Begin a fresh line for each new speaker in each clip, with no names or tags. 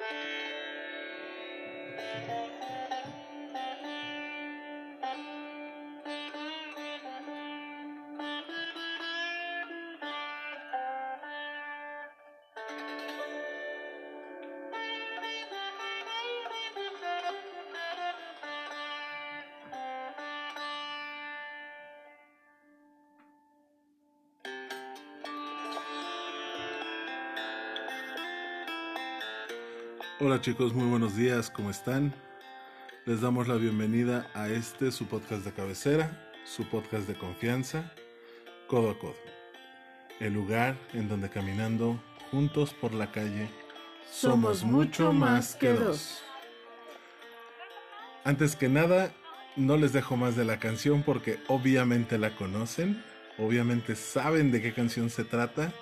thank you Hola chicos, muy buenos días, ¿cómo están? Les damos la bienvenida a este, su podcast de cabecera, su podcast de confianza, Codo a Codo. El lugar en donde caminando juntos por la calle somos mucho más que dos. Antes que nada, no les dejo más de la canción porque obviamente la conocen, obviamente saben de qué canción se trata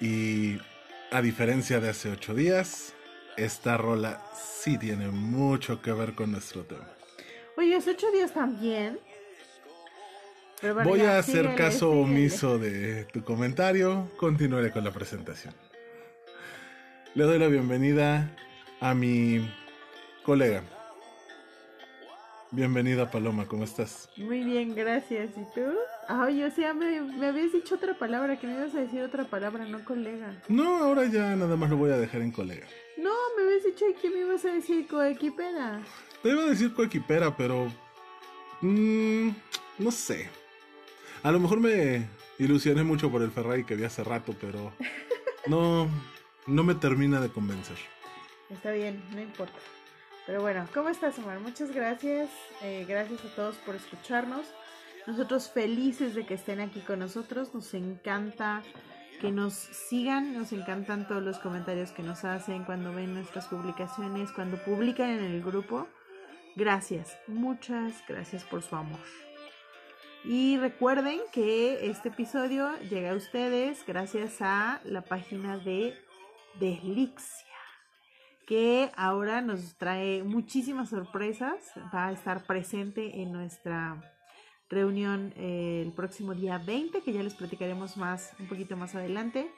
y a diferencia de hace ocho días, esta rola sí tiene mucho que ver con nuestro tema.
Oye, hace ocho días también.
Voy a hacer caso omiso de tu comentario. Continuaré con la presentación. Le doy la bienvenida a mi colega. Bienvenida Paloma, ¿cómo estás?
Muy bien, gracias. ¿Y tú? Ay, o sea, me, me, habías dicho otra palabra, que me ibas a decir otra palabra, no colega.
No, ahora ya nada más lo voy a dejar en colega.
No, me habías dicho que me ibas a decir coequipera.
Te iba a decir coequipera, pero... Mmm, no sé. A lo mejor me ilusioné mucho por el Ferrari que vi hace rato, pero... No, no me termina de convencer.
Está bien, no importa. Pero bueno, ¿cómo estás, Omar? Muchas gracias. Eh, gracias a todos por escucharnos. Nosotros felices de que estén aquí con nosotros. Nos encanta que nos sigan, nos encantan todos los comentarios que nos hacen cuando ven nuestras publicaciones, cuando publican en el grupo. Gracias, muchas gracias por su amor. Y recuerden que este episodio llega a ustedes gracias a la página de Delixia, que ahora nos trae muchísimas sorpresas. Va a estar presente en nuestra reunión eh, el próximo día 20, que ya les platicaremos más, un poquito más adelante.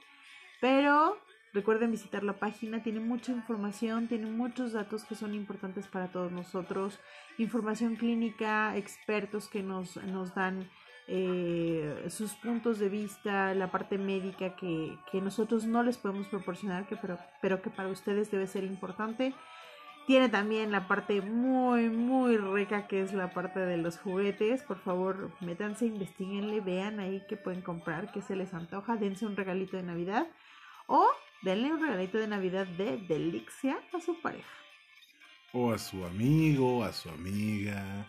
Pero recuerden visitar la página, tiene mucha información, tiene muchos datos que son importantes para todos nosotros, información clínica, expertos que nos, nos dan eh, sus puntos de vista, la parte médica que, que nosotros no les podemos proporcionar, que, pero, pero que para ustedes debe ser importante. Tiene también la parte muy, muy rica que es la parte de los juguetes. Por favor, métanse, investiguenle, vean ahí qué pueden comprar, qué se les antoja, dense un regalito de Navidad o denle un regalito de Navidad de Delixia a su pareja.
O a su amigo, a su amiga,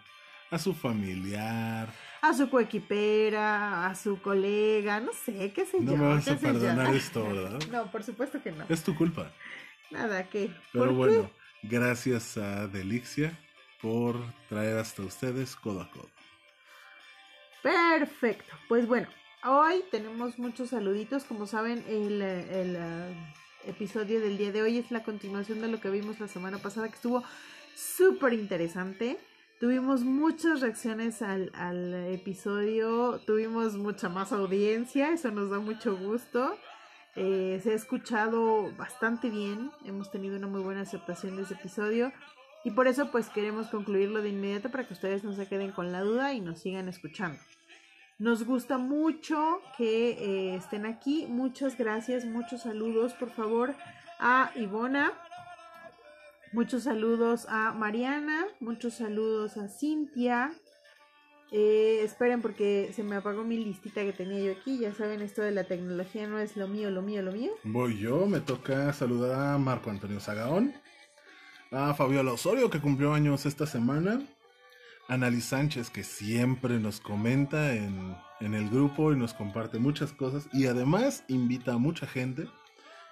a su familiar.
A su coequipera, a su colega, no sé, qué sé
no
yo.
No me vas a perdonar
yo.
esto, ¿verdad?
No, por supuesto que no.
Es tu culpa.
Nada, ¿qué?
Pero
¿Por
bueno,
qué?
Gracias a Delixia por traer hasta ustedes codo a codo.
Perfecto. Pues bueno, hoy tenemos muchos saluditos. Como saben, el, el, uh, episodio del día de hoy es la continuación de lo que vimos la semana pasada, que estuvo súper interesante. Tuvimos muchas reacciones al, al, episodio, tuvimos mucha más audiencia, eso nos da mucho gusto. Eh, se ha escuchado bastante bien, hemos tenido una muy buena aceptación de ese episodio y por eso pues queremos concluirlo de inmediato para que ustedes no se queden con la duda y nos sigan escuchando. Nos gusta mucho que eh, estén aquí, muchas gracias, muchos saludos por favor a Ivona, muchos saludos a Mariana, muchos saludos a Cintia. Eh, esperen porque se me apagó mi listita que tenía yo aquí. Ya saben, esto de la tecnología no es lo mío, lo mío, lo mío.
Voy yo, me toca saludar a Marco Antonio Zagaón, a Fabiola Osorio que cumplió años esta semana, a Nali Sánchez que siempre nos comenta en, en el grupo y nos comparte muchas cosas y además invita a mucha gente.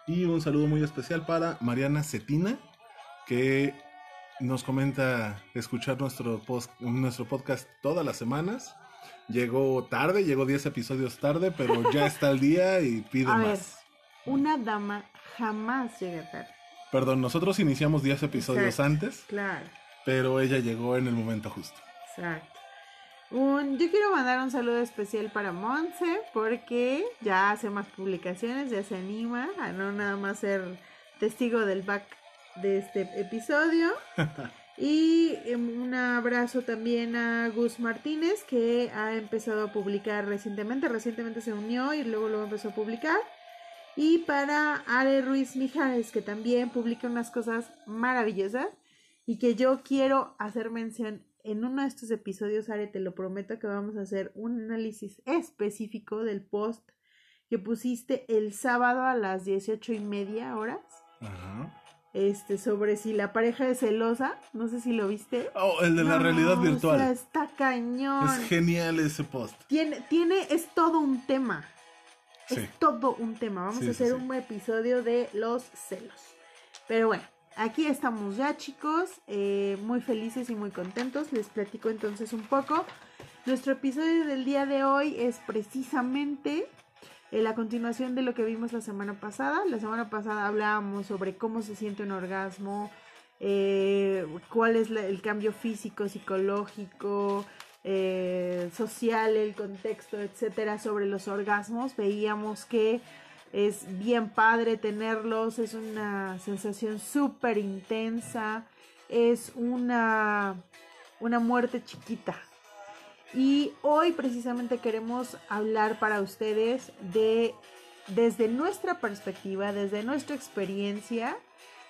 Y un saludo muy especial para Mariana Cetina que nos comenta escuchar nuestro, post, nuestro podcast todas las semanas. Llegó tarde, llegó 10 episodios tarde, pero ya está al día y pide
A
más.
ver, una dama jamás llega tarde.
Perdón, nosotros iniciamos 10 episodios
Exacto.
antes,
Claro,
pero ella llegó en el momento justo.
exacto. Un, yo quiero mandar un saludo especial para Monse porque ya hace más publicaciones, ya se anima a no nada más ser testigo del back de este episodio. Y em, un abrazo también a Gus Martínez, que ha empezado a publicar recientemente. Recientemente se unió y luego lo empezó a publicar. Y para Ale Ruiz Mijares, que también publica unas cosas maravillosas y que yo quiero hacer mención en uno de estos episodios, Ale, te lo prometo que vamos a hacer un análisis específico del post que pusiste el sábado a las 18 y media horas.
Ajá.
Este, sobre si la pareja es celosa, no sé si lo viste.
Oh, el de la realidad
o
virtual.
sea, está cañón.
Es genial ese post.
Tiene, tiene, es todo un tema.
Sí.
Es todo un tema. Vamos
Sí,
a hacer
sí.
un episodio de los celos. Pero bueno, aquí estamos ya, chicos. eh, muy felices y muy contentos. Les platico entonces un poco. Nuestro episodio del día de hoy es precisamente eh, la continuación de lo que vimos la semana pasada. La semana pasada hablábamos sobre cómo se siente un orgasmo, eh, cuál es el cambio físico, psicológico, eh, social, el contexto, etcétera, sobre los orgasmos. Veíamos que es bien padre tenerlos, es una sensación súper intensa, es una, una muerte chiquita. Y hoy precisamente queremos hablar para ustedes de, desde nuestra perspectiva, desde nuestra experiencia,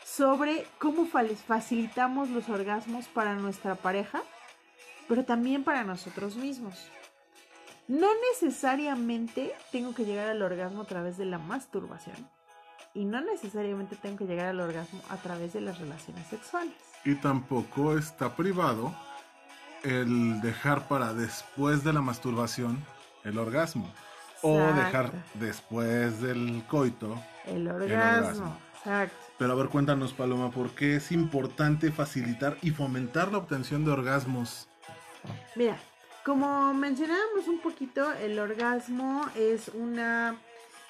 sobre cómo fa- facilitamos los orgasmos para nuestra pareja, pero también para nosotros mismos. No necesariamente tengo que llegar al orgasmo a través de la masturbación y no necesariamente tengo que llegar al orgasmo a través de las relaciones sexuales.
Y tampoco está privado el dejar para después de la masturbación el orgasmo. O dejar después del coito.
El
orgasmo.
orgasmo, exacto.
Pero a ver, cuéntanos, Paloma, ¿por qué es importante facilitar y fomentar la obtención de orgasmos?
Mira, como mencionábamos un poquito, el orgasmo es una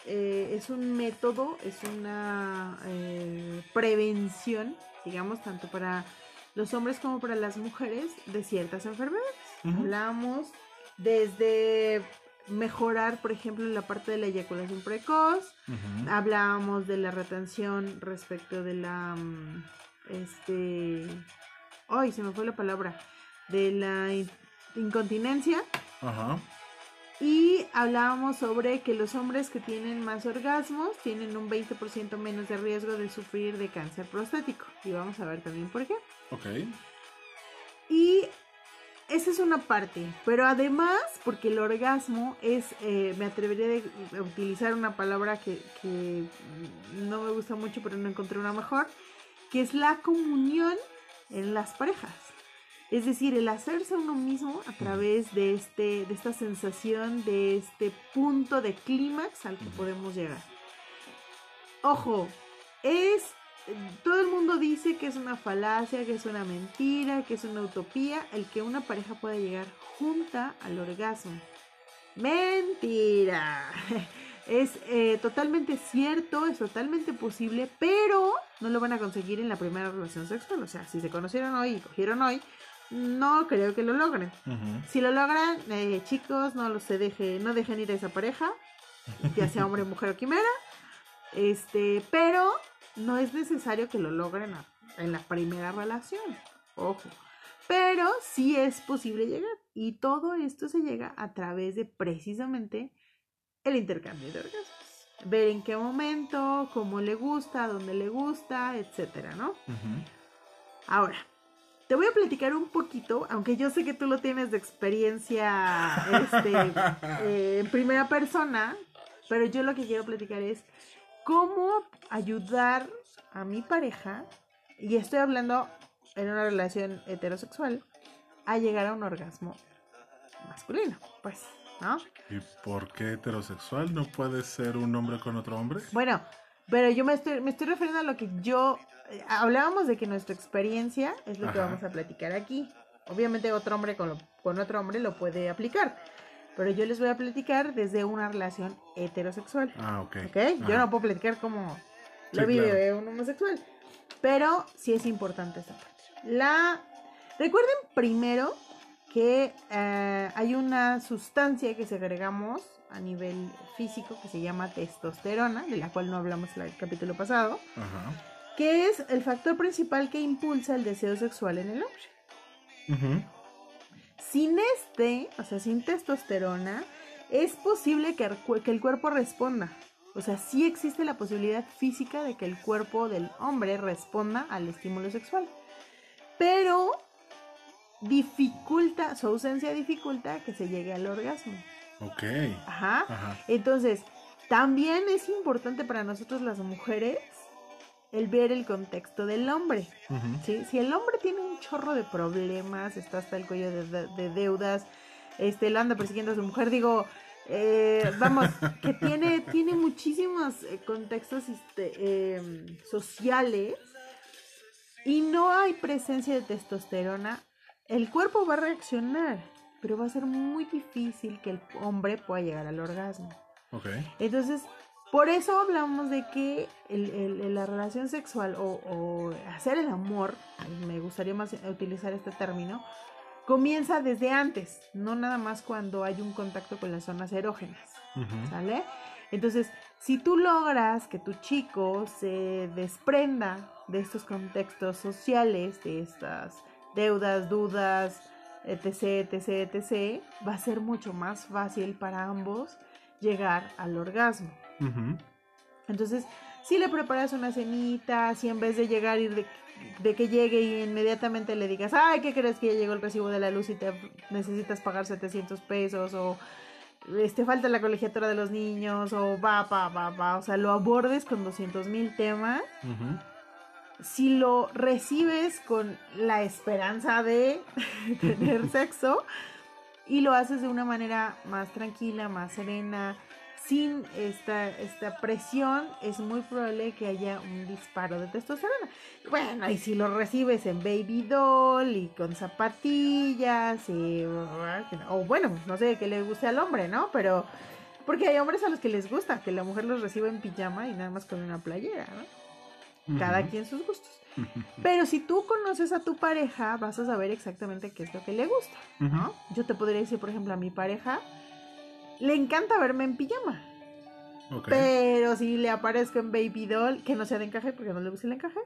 eh, es un método, es una eh, prevención, digamos, tanto para los hombres como para las mujeres de ciertas enfermedades.
Ujú.
Hablamos desde mejorar, por ejemplo, la parte de la eyaculación precoz, hablábamos de la retención respecto de la mm, este ay se me fue la palabra de la in- incontinencia
Ajá.
y hablábamos sobre que los hombres que tienen más orgasmos tienen un 20% menos de riesgo de sufrir de cáncer prostático y vamos a ver también por qué
Ok.
y esa es una parte, pero además, porque el orgasmo es, eh, me atrevería a utilizar una palabra que, que no me gusta mucho, pero no encontré una mejor, que es la comunión en las parejas. Es decir, el hacerse uno mismo a través de, este, de esta sensación, de este punto de clímax al que podemos llegar. Ojo, es todo el mundo dice que es una falacia, que es una mentira, que es una utopía el que una pareja pueda llegar junta al orgasmo. Mentira. Es eh, totalmente cierto, es totalmente posible, pero no lo van a conseguir en la primera relación sexual. O sea, si se conocieron hoy y cogieron hoy, no creo que lo logren. Si lo logran, eh, chicos, no los se deje, no dejen ir a esa pareja, ya sea hombre, mujer o quimera. Este, pero no es necesario que lo logren a- en la primera relación. Ojo. Pero sí es posible llegar. Y todo esto se llega a través de precisamente el intercambio de orgasmos. Ver en qué momento, cómo le gusta, dónde le gusta, etcétera, ¿no? Ahora, te voy a platicar un poquito, aunque yo sé que tú lo tienes de experiencia este, eh, en primera persona, pero yo lo que quiero platicar es cómo ayudar a mi pareja, y estoy hablando en una relación heterosexual, a llegar a un orgasmo masculino, pues, ¿no?
¿Y por qué heterosexual? ¿No puede ser un hombre con otro hombre?
Bueno, pero yo me estoy, me estoy refiriendo a lo que yo... eh, hablábamos de que nuestra experiencia es lo que vamos a platicar aquí. Obviamente otro hombre con, lo- con otro hombre lo puede aplicar, pero yo les voy a platicar desde una relación heterosexual.
Ah, ok.
¿Ok? Yo no puedo platicar como lo
Sí,
vive
claro.
un homosexual. Pero sí es importante esta parte. La... Recuerden primero que eh, hay una sustancia que segregamos a nivel físico que se llama testosterona, de la cual no hablamos en el capítulo pasado.
Ajá.
que es el factor principal que impulsa el deseo sexual en el hombre.
Ujú.
Sin este, o sea, sin testosterona, es posible que el, cuerpo responda. O sea, sí existe la posibilidad física de que el cuerpo del hombre responda al estímulo sexual. Pero dificulta, su ausencia dificulta que se llegue al orgasmo.
Ok.
Ajá.
Ajá.
Entonces, también es importante para nosotros las mujeres el ver el contexto del hombre. ¿sí? Si el hombre tiene un chorro de problemas, está hasta el cuello de, de- de deudas, este, lo anda persiguiendo a su mujer, digo, eh, vamos, que tiene, tiene muchísimos eh, contextos este, em, sociales y no hay presencia de testosterona, el cuerpo va a reaccionar, pero va a ser muy difícil que el hombre pueda llegar al orgasmo.
Ok.
Entonces, por eso hablamos de que el- el- la relación sexual o, o hacer el amor, me gustaría más utilizar este término, comienza desde antes, no nada más cuando hay un contacto con las zonas erógenas,
Ujú.
¿sale? Entonces, si tú logras que tu chico se desprenda de estos contextos sociales, de estas deudas, dudas, etc., etc., etc., va a ser mucho más fácil para ambos llegar al orgasmo. Entonces, si le preparas una cenita, si en vez de llegar y de, de que llegue y inmediatamente le digas, ay, ¿qué crees que ya llegó el recibo de la luz y te necesitas pagar 700 pesos? O este, falta la colegiatura de los niños, o va, va, va, va. O sea, lo abordes con 200 mil temas. Si lo recibes con la esperanza de tener sexo y lo haces de una manera más tranquila, más serena, sin esta, esta presión, es muy probable que haya un disparo de testosterona. Bueno, y si lo recibes en baby doll y con zapatillas, y, o bueno, no sé, que le guste al hombre, ¿no? Pero, porque hay hombres a los que les gusta que la mujer los reciba en pijama y nada más con una playera, ¿no? Cada quien sus gustos. Pero si tú conoces a tu pareja, vas a saber exactamente qué es lo que le gusta, ¿no? Yo te podría decir, por ejemplo, a mi pareja le encanta verme en pijama. Pero si le aparezco en baby doll, que no sea de encaje porque no le gusta el encaje,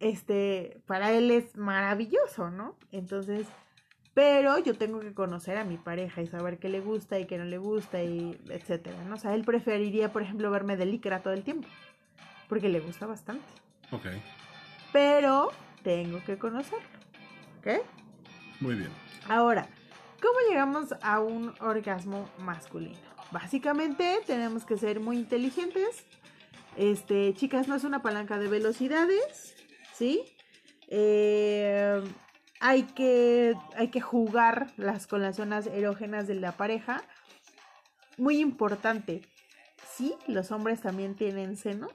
este, para él es maravilloso, ¿no? Entonces, pero yo tengo que conocer a mi pareja y saber qué le gusta y qué no le gusta y etcétera, ¿no? O sea, él preferiría, por ejemplo, verme de licra todo el tiempo, porque le gusta bastante.
Ok.
Pero tengo que conocerlo, ¿ok?
Muy bien.
Ahora, ¿cómo llegamos a un orgasmo masculino? Básicamente tenemos que ser muy inteligentes. Este, chicas, no es una palanca de velocidades, ¿sí? Eh, hay, que, hay que jugar las, con las zonas erógenas de la pareja. Muy importante, sí, los hombres también tienen senos,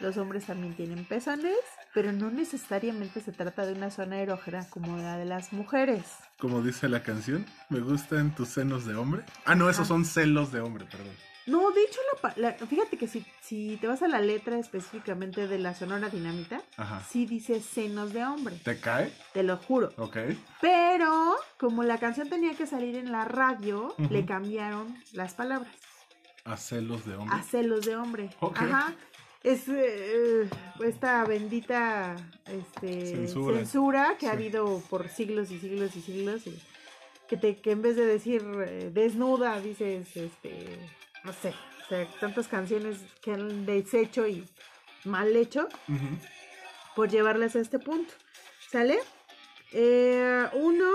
los hombres también tienen pezones, pero no necesariamente se trata de una zona erógena como la de las mujeres.
Como dice la canción, me gustan tus senos de hombre. Ah, no, esos
Ajá.
son celos de hombre, perdón.
No, de hecho, la la- fíjate que si, si te vas a la letra específicamente de la Sonora Dinamita,
Ajá.
sí dice senos de hombre,
¿Te cae?
te lo juro.
Ok.
Pero como la canción tenía que salir en la radio,
Ujú.
le cambiaron las palabras
A celos de hombre.
a celos de hombre.
Ok.
Ajá. Es eh, esta bendita este,
Censura.
censura, que ha habido por siglos y siglos y siglos. Y que, te, que en vez de decir eh, desnuda, dices, este, no sé, o sea, tantas canciones que han deshecho y mal hecho por llevarlas a este punto. ¿Sale? Eh, uno,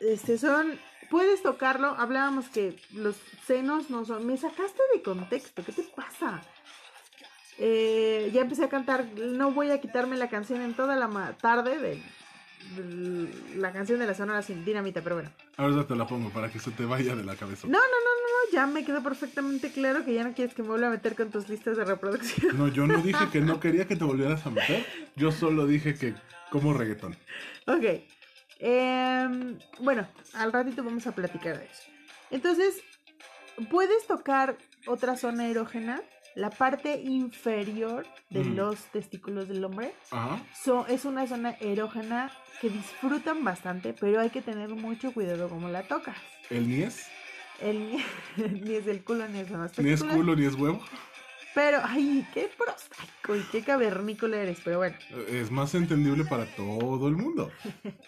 este son, puedes tocarlo, hablábamos que los senos no son, me sacaste de contexto, ¿qué te pasa? Eh, ya empecé a cantar, no voy a quitarme la canción en toda la tarde de, de la canción de la Sonora sin dinamita, pero bueno.
Ahora te la pongo para que se te vaya de la cabeza.
No, no, no, no, no, ya me quedó perfectamente claro que ya no quieres que me vuelva a meter con tus listas de reproducción.
No, yo no dije que no quería que te volvieras a meter. Yo solo dije que como reggaetón.
Ok. Em, bueno, al ratito vamos a platicar de eso. Entonces, ¿puedes tocar otra zona erógena? La parte inferior de
Mm.
los testículos del hombre.
Ajá.
So- es una zona erógena que disfrutan bastante, pero hay que tener mucho cuidado cómo la tocas.
El ni es.
El, ni es el culo ni es los
Ni es
testículos.
culo ni es huevo.
Pero, ay, qué prosaico y qué cavernícola eres, pero bueno.
Es más entendible para todo el mundo.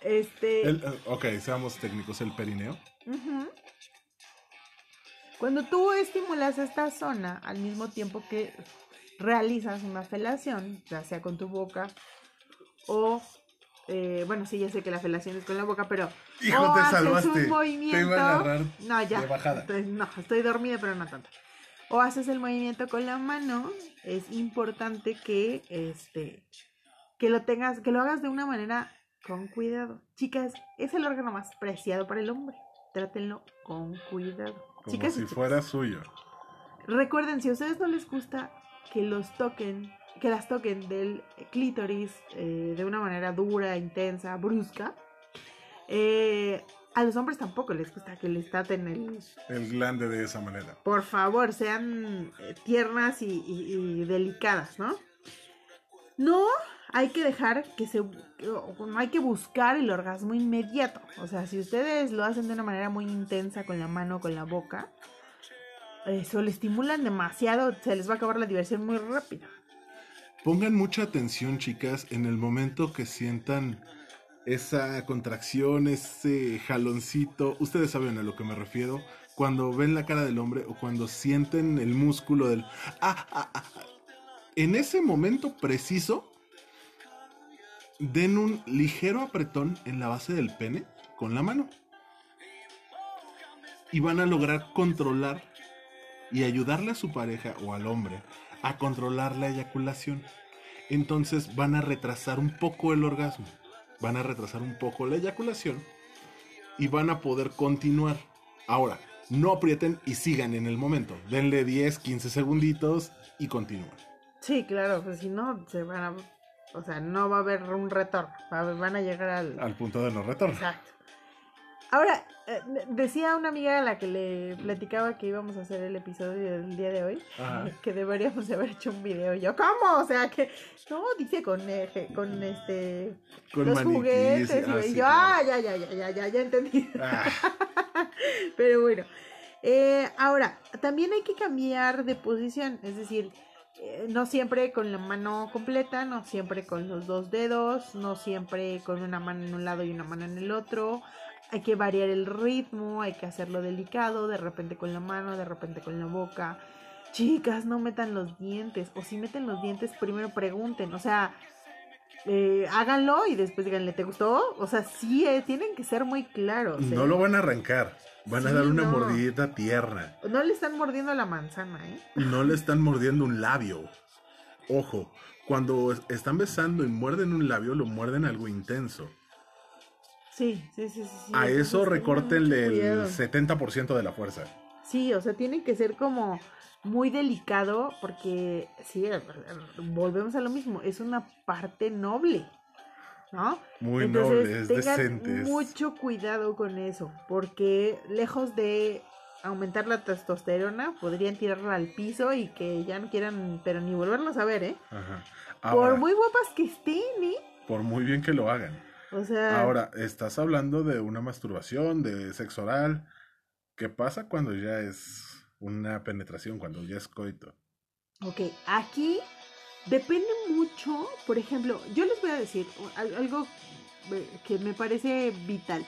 Este.
El- eh, ok, seamos técnicos, el perineo.
Ujú. Cuando tú estimulas esta zona al mismo tiempo que realizas una felación, ya sea con tu boca o, eh, bueno, sí, ya sé que la felación es con la boca, pero
Hijo,
o
te
haces
salvaste.
un
Te
movimiento,
iba a agarrar
no, ya,
de bajada.
No, estoy dormida, pero no tanto. O haces el movimiento con la mano, es importante que, este, que lo tengas, que lo hagas de una manera con cuidado. Chicas, es el órgano más preciado para el hombre. Trátenlo con cuidado.
Como
Chicas
si fuera suyo.
Recuerden, si a ustedes no les gusta que los toquen, que las toquen del clítoris eh, de una manera dura, intensa, brusca, eh, a los hombres tampoco les gusta que les traten el...
El glande de esa manera.
Por favor, sean tiernas y, y- y delicadas, ¿no? No hay que dejar que se... No hay que buscar el orgasmo inmediato. O sea, si ustedes lo hacen de una manera muy intensa con la mano con la boca, eso lo estimulan demasiado, se les va a acabar la diversión muy rápido.
Pongan mucha atención, chicas, en el momento que sientan esa contracción, ese jaloncito. Ustedes saben a lo que me refiero. Cuando ven la cara del hombre o cuando sienten el músculo del... Ah, ah, ah. En ese momento preciso, den un ligero apretón en la base del pene con la mano. Y van a lograr controlar y ayudarle a su pareja o al hombre a controlar la eyaculación. Entonces van a retrasar un poco el orgasmo, van a retrasar un poco la eyaculación y van a poder continuar. Ahora, no aprieten y sigan en el momento. Denle 10, 15 segunditos y continúen.
Sí, claro, pues si no, se van a... O sea, no va a haber un retorno, van a llegar al...
Al punto de no retorno.
Exacto. Ahora, eh, decía una amiga a la que le platicaba que íbamos a hacer el episodio del día de hoy,
Ajá.
que deberíamos de haber hecho un video. Y yo, ¿cómo? O sea, que no, dice con, eje- con este,
Con
los
maniquís,
juguetes. y
ah,
y
sí,
yo,
claro.
ah, ya, ya, ya, ya, ya, ya entendí.
Ah,
Pero bueno, eh, ahora, también hay que cambiar de posición, es decir, eh, no siempre con la mano completa, no siempre con los dos dedos, no siempre con una mano en un lado y una mano en el otro. Hay que variar el ritmo, hay que hacerlo delicado, de repente con la mano, de repente con la boca. Chicas, no metan los dientes, o si meten los dientes, primero pregunten, o sea, eh, háganlo y después díganle, ¿te gustó? O sea, sí, eh, tienen que ser muy claros.
no
eh.
lo van a arrancar. Van a
Sí,
dar una
no.
mordidita tierna.
No le están mordiendo la manzana, ¿eh?
No le están mordiendo un labio. Ojo, cuando es- están besando y muerden un labio, lo muerden algo intenso.
Sí, sí, sí, sí.
A eso recórtenle el 70% de la fuerza.
Sí, o sea, tiene que ser como muy delicado porque, sí, volvemos a lo mismo, es una parte noble, ¿no?
Muy
Entonces,
noble, es
tengan
decente. es-
mucho cuidado con eso, porque lejos de aumentar la testosterona, podrían tirarla al piso y que ya no quieran, pero ni volvernos a ver, ¿eh?
Ajá.
Por muy guapas que estén, ¿eh?
por muy bien que lo hagan.
O sea,
Ahora, estás hablando de una masturbación, de sexo oral. ¿Qué pasa cuando ya es una penetración, cuando ya es coito?
Ok, aquí depende mucho, por ejemplo, yo les voy a decir al- algo eh, que me parece vital.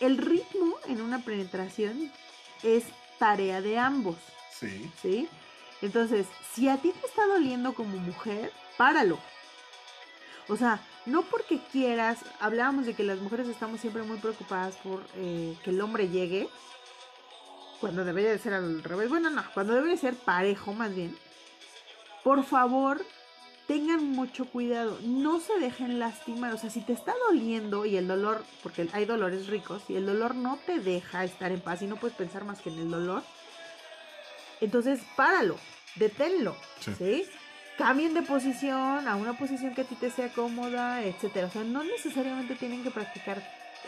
El ritmo en una penetración es tarea de ambos,
Sí.
¿sí? Entonces, si a ti te está doliendo como mujer, páralo. O sea, no porque quieras, hablábamos de que las mujeres estamos siempre muy preocupadas por eh, que el hombre llegue, cuando debería de ser al revés, bueno, no, cuando debería ser parejo más bien. Por favor, tengan mucho cuidado, no se dejen lastimar, o sea, si te está doliendo y el dolor, porque hay dolores ricos, y el dolor no te deja estar en paz y no puedes pensar más que en el dolor, entonces páralo, deténlo,
Sí.
¿sí? Cambien de posición a una posición que a ti te sea cómoda, etcétera. O sea, no necesariamente tienen que practicar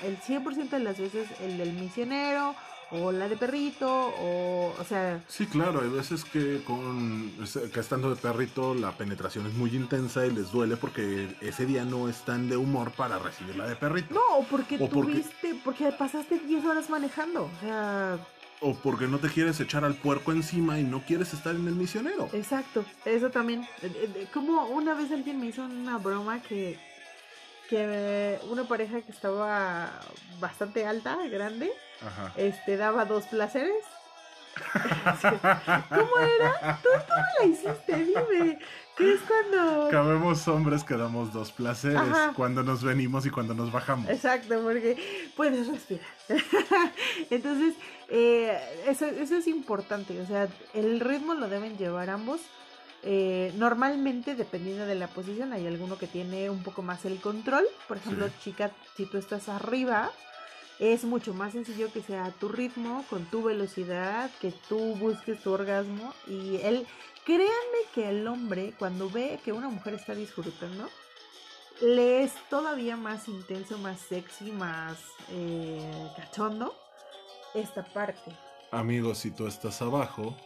el 100% de las veces el del misionero o la de perrito o, o sea,
Sí, claro, hay veces que con que estando de perrito la penetración es muy intensa y les duele porque ese día no están de humor para recibir la de perrito.
no, porque
O porque-
tuviste, porque pasaste 10 horas manejando, o sea,
o porque no te quieres echar al puerco encima y no quieres estar en el misionero.
Exacto, eso también. Eh, eh, Como una vez alguien me hizo una broma que, que una pareja que estaba bastante alta, grande,
Ajá.
este daba dos placeres. ¿Cómo era? Tú, tú me la hiciste, dime. ¿Qué es cuando.?
Cabemos hombres que damos dos placeres
Ajá.
cuando nos venimos y cuando nos bajamos.
Exacto, porque puedes respirar. Entonces, eh, eso, eso es importante. O sea, el ritmo lo deben llevar ambos. Eh, normalmente, dependiendo de la posición, hay alguno que tiene un poco más el control. Por ejemplo,
Sí.
chica, si tú estás arriba, es mucho más sencillo que sea a tu ritmo, con tu velocidad, que tú busques tu orgasmo. Y él, créanme que el hombre, cuando ve que una mujer está disfrutando, le es todavía más intenso, más sexy, más eh, cachondo esta parte.
Amigos, si tú estás abajo,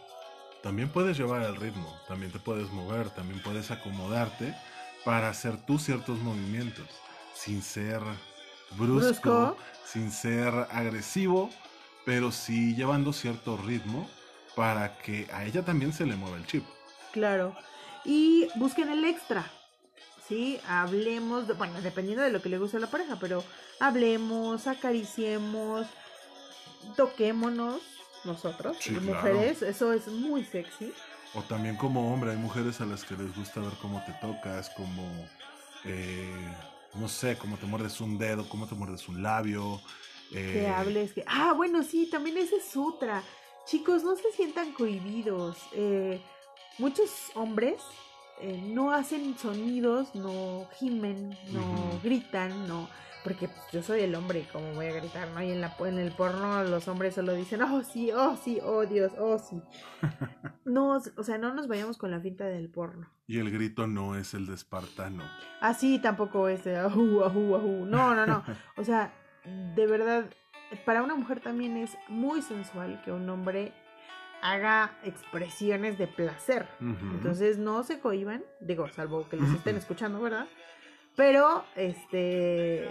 también puedes llevar el ritmo, también te puedes mover, también puedes acomodarte para hacer tú ciertos movimientos, sin ser brusco,
Brusco.
sin ser agresivo, pero sí llevando cierto ritmo para que a ella también se le mueva el chip.
Claro. Y busquen el extra. Sí, hablemos, de- bueno, dependiendo de lo que le guste a la pareja, pero hablemos, acariciemos, toquémonos nosotros,
Sí,
las
claro.
mujeres, eso es muy sexy.
O también como hombre, hay mujeres a las que les gusta ver cómo te tocas, como, eh, no sé, cómo te muerdes un dedo, cómo te muerdes un labio.
que
eh,
hables, que... Ah, bueno, sí, también esa es otra. Chicos, no se sientan cohibidos. Eh, muchos hombres eh, no hacen sonidos, no gimen, no gritan, no... Porque pues, yo soy el hombre, como voy a gritar, ¿no? Y en, la, en el porno los hombres solo dicen, oh sí, oh sí, oh Dios, oh sí. No, o sea, no nos vayamos con la finta del porno.
Y el grito no es el de espartano.
Así tampoco es de ajú, ajú, ajú. No, no, no. O sea, de verdad, para una mujer también es muy sensual que un hombre haga expresiones de placer. Entonces no se cohiban, digo, salvo que los estén escuchando, ¿verdad? Pero, este,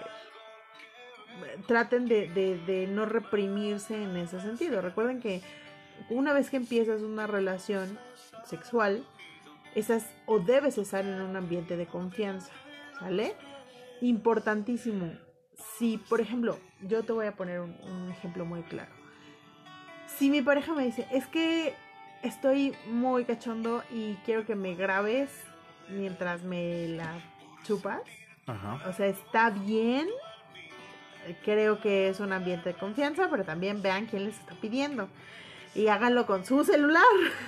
traten de, de- no reprimirse en ese sentido. Recuerden que una vez que empiezas una relación sexual, esas o debes estar en un ambiente de confianza, ¿sale? Importantísimo. Si, por ejemplo, yo te voy a poner un, un ejemplo muy claro. Si mi pareja me dice, es que estoy muy cachondo y quiero que me grabes mientras me la chupas,
Ajá.
o sea, está bien. Creo que es un ambiente de confianza, pero también vean quién les está pidiendo. Y háganlo con su celular.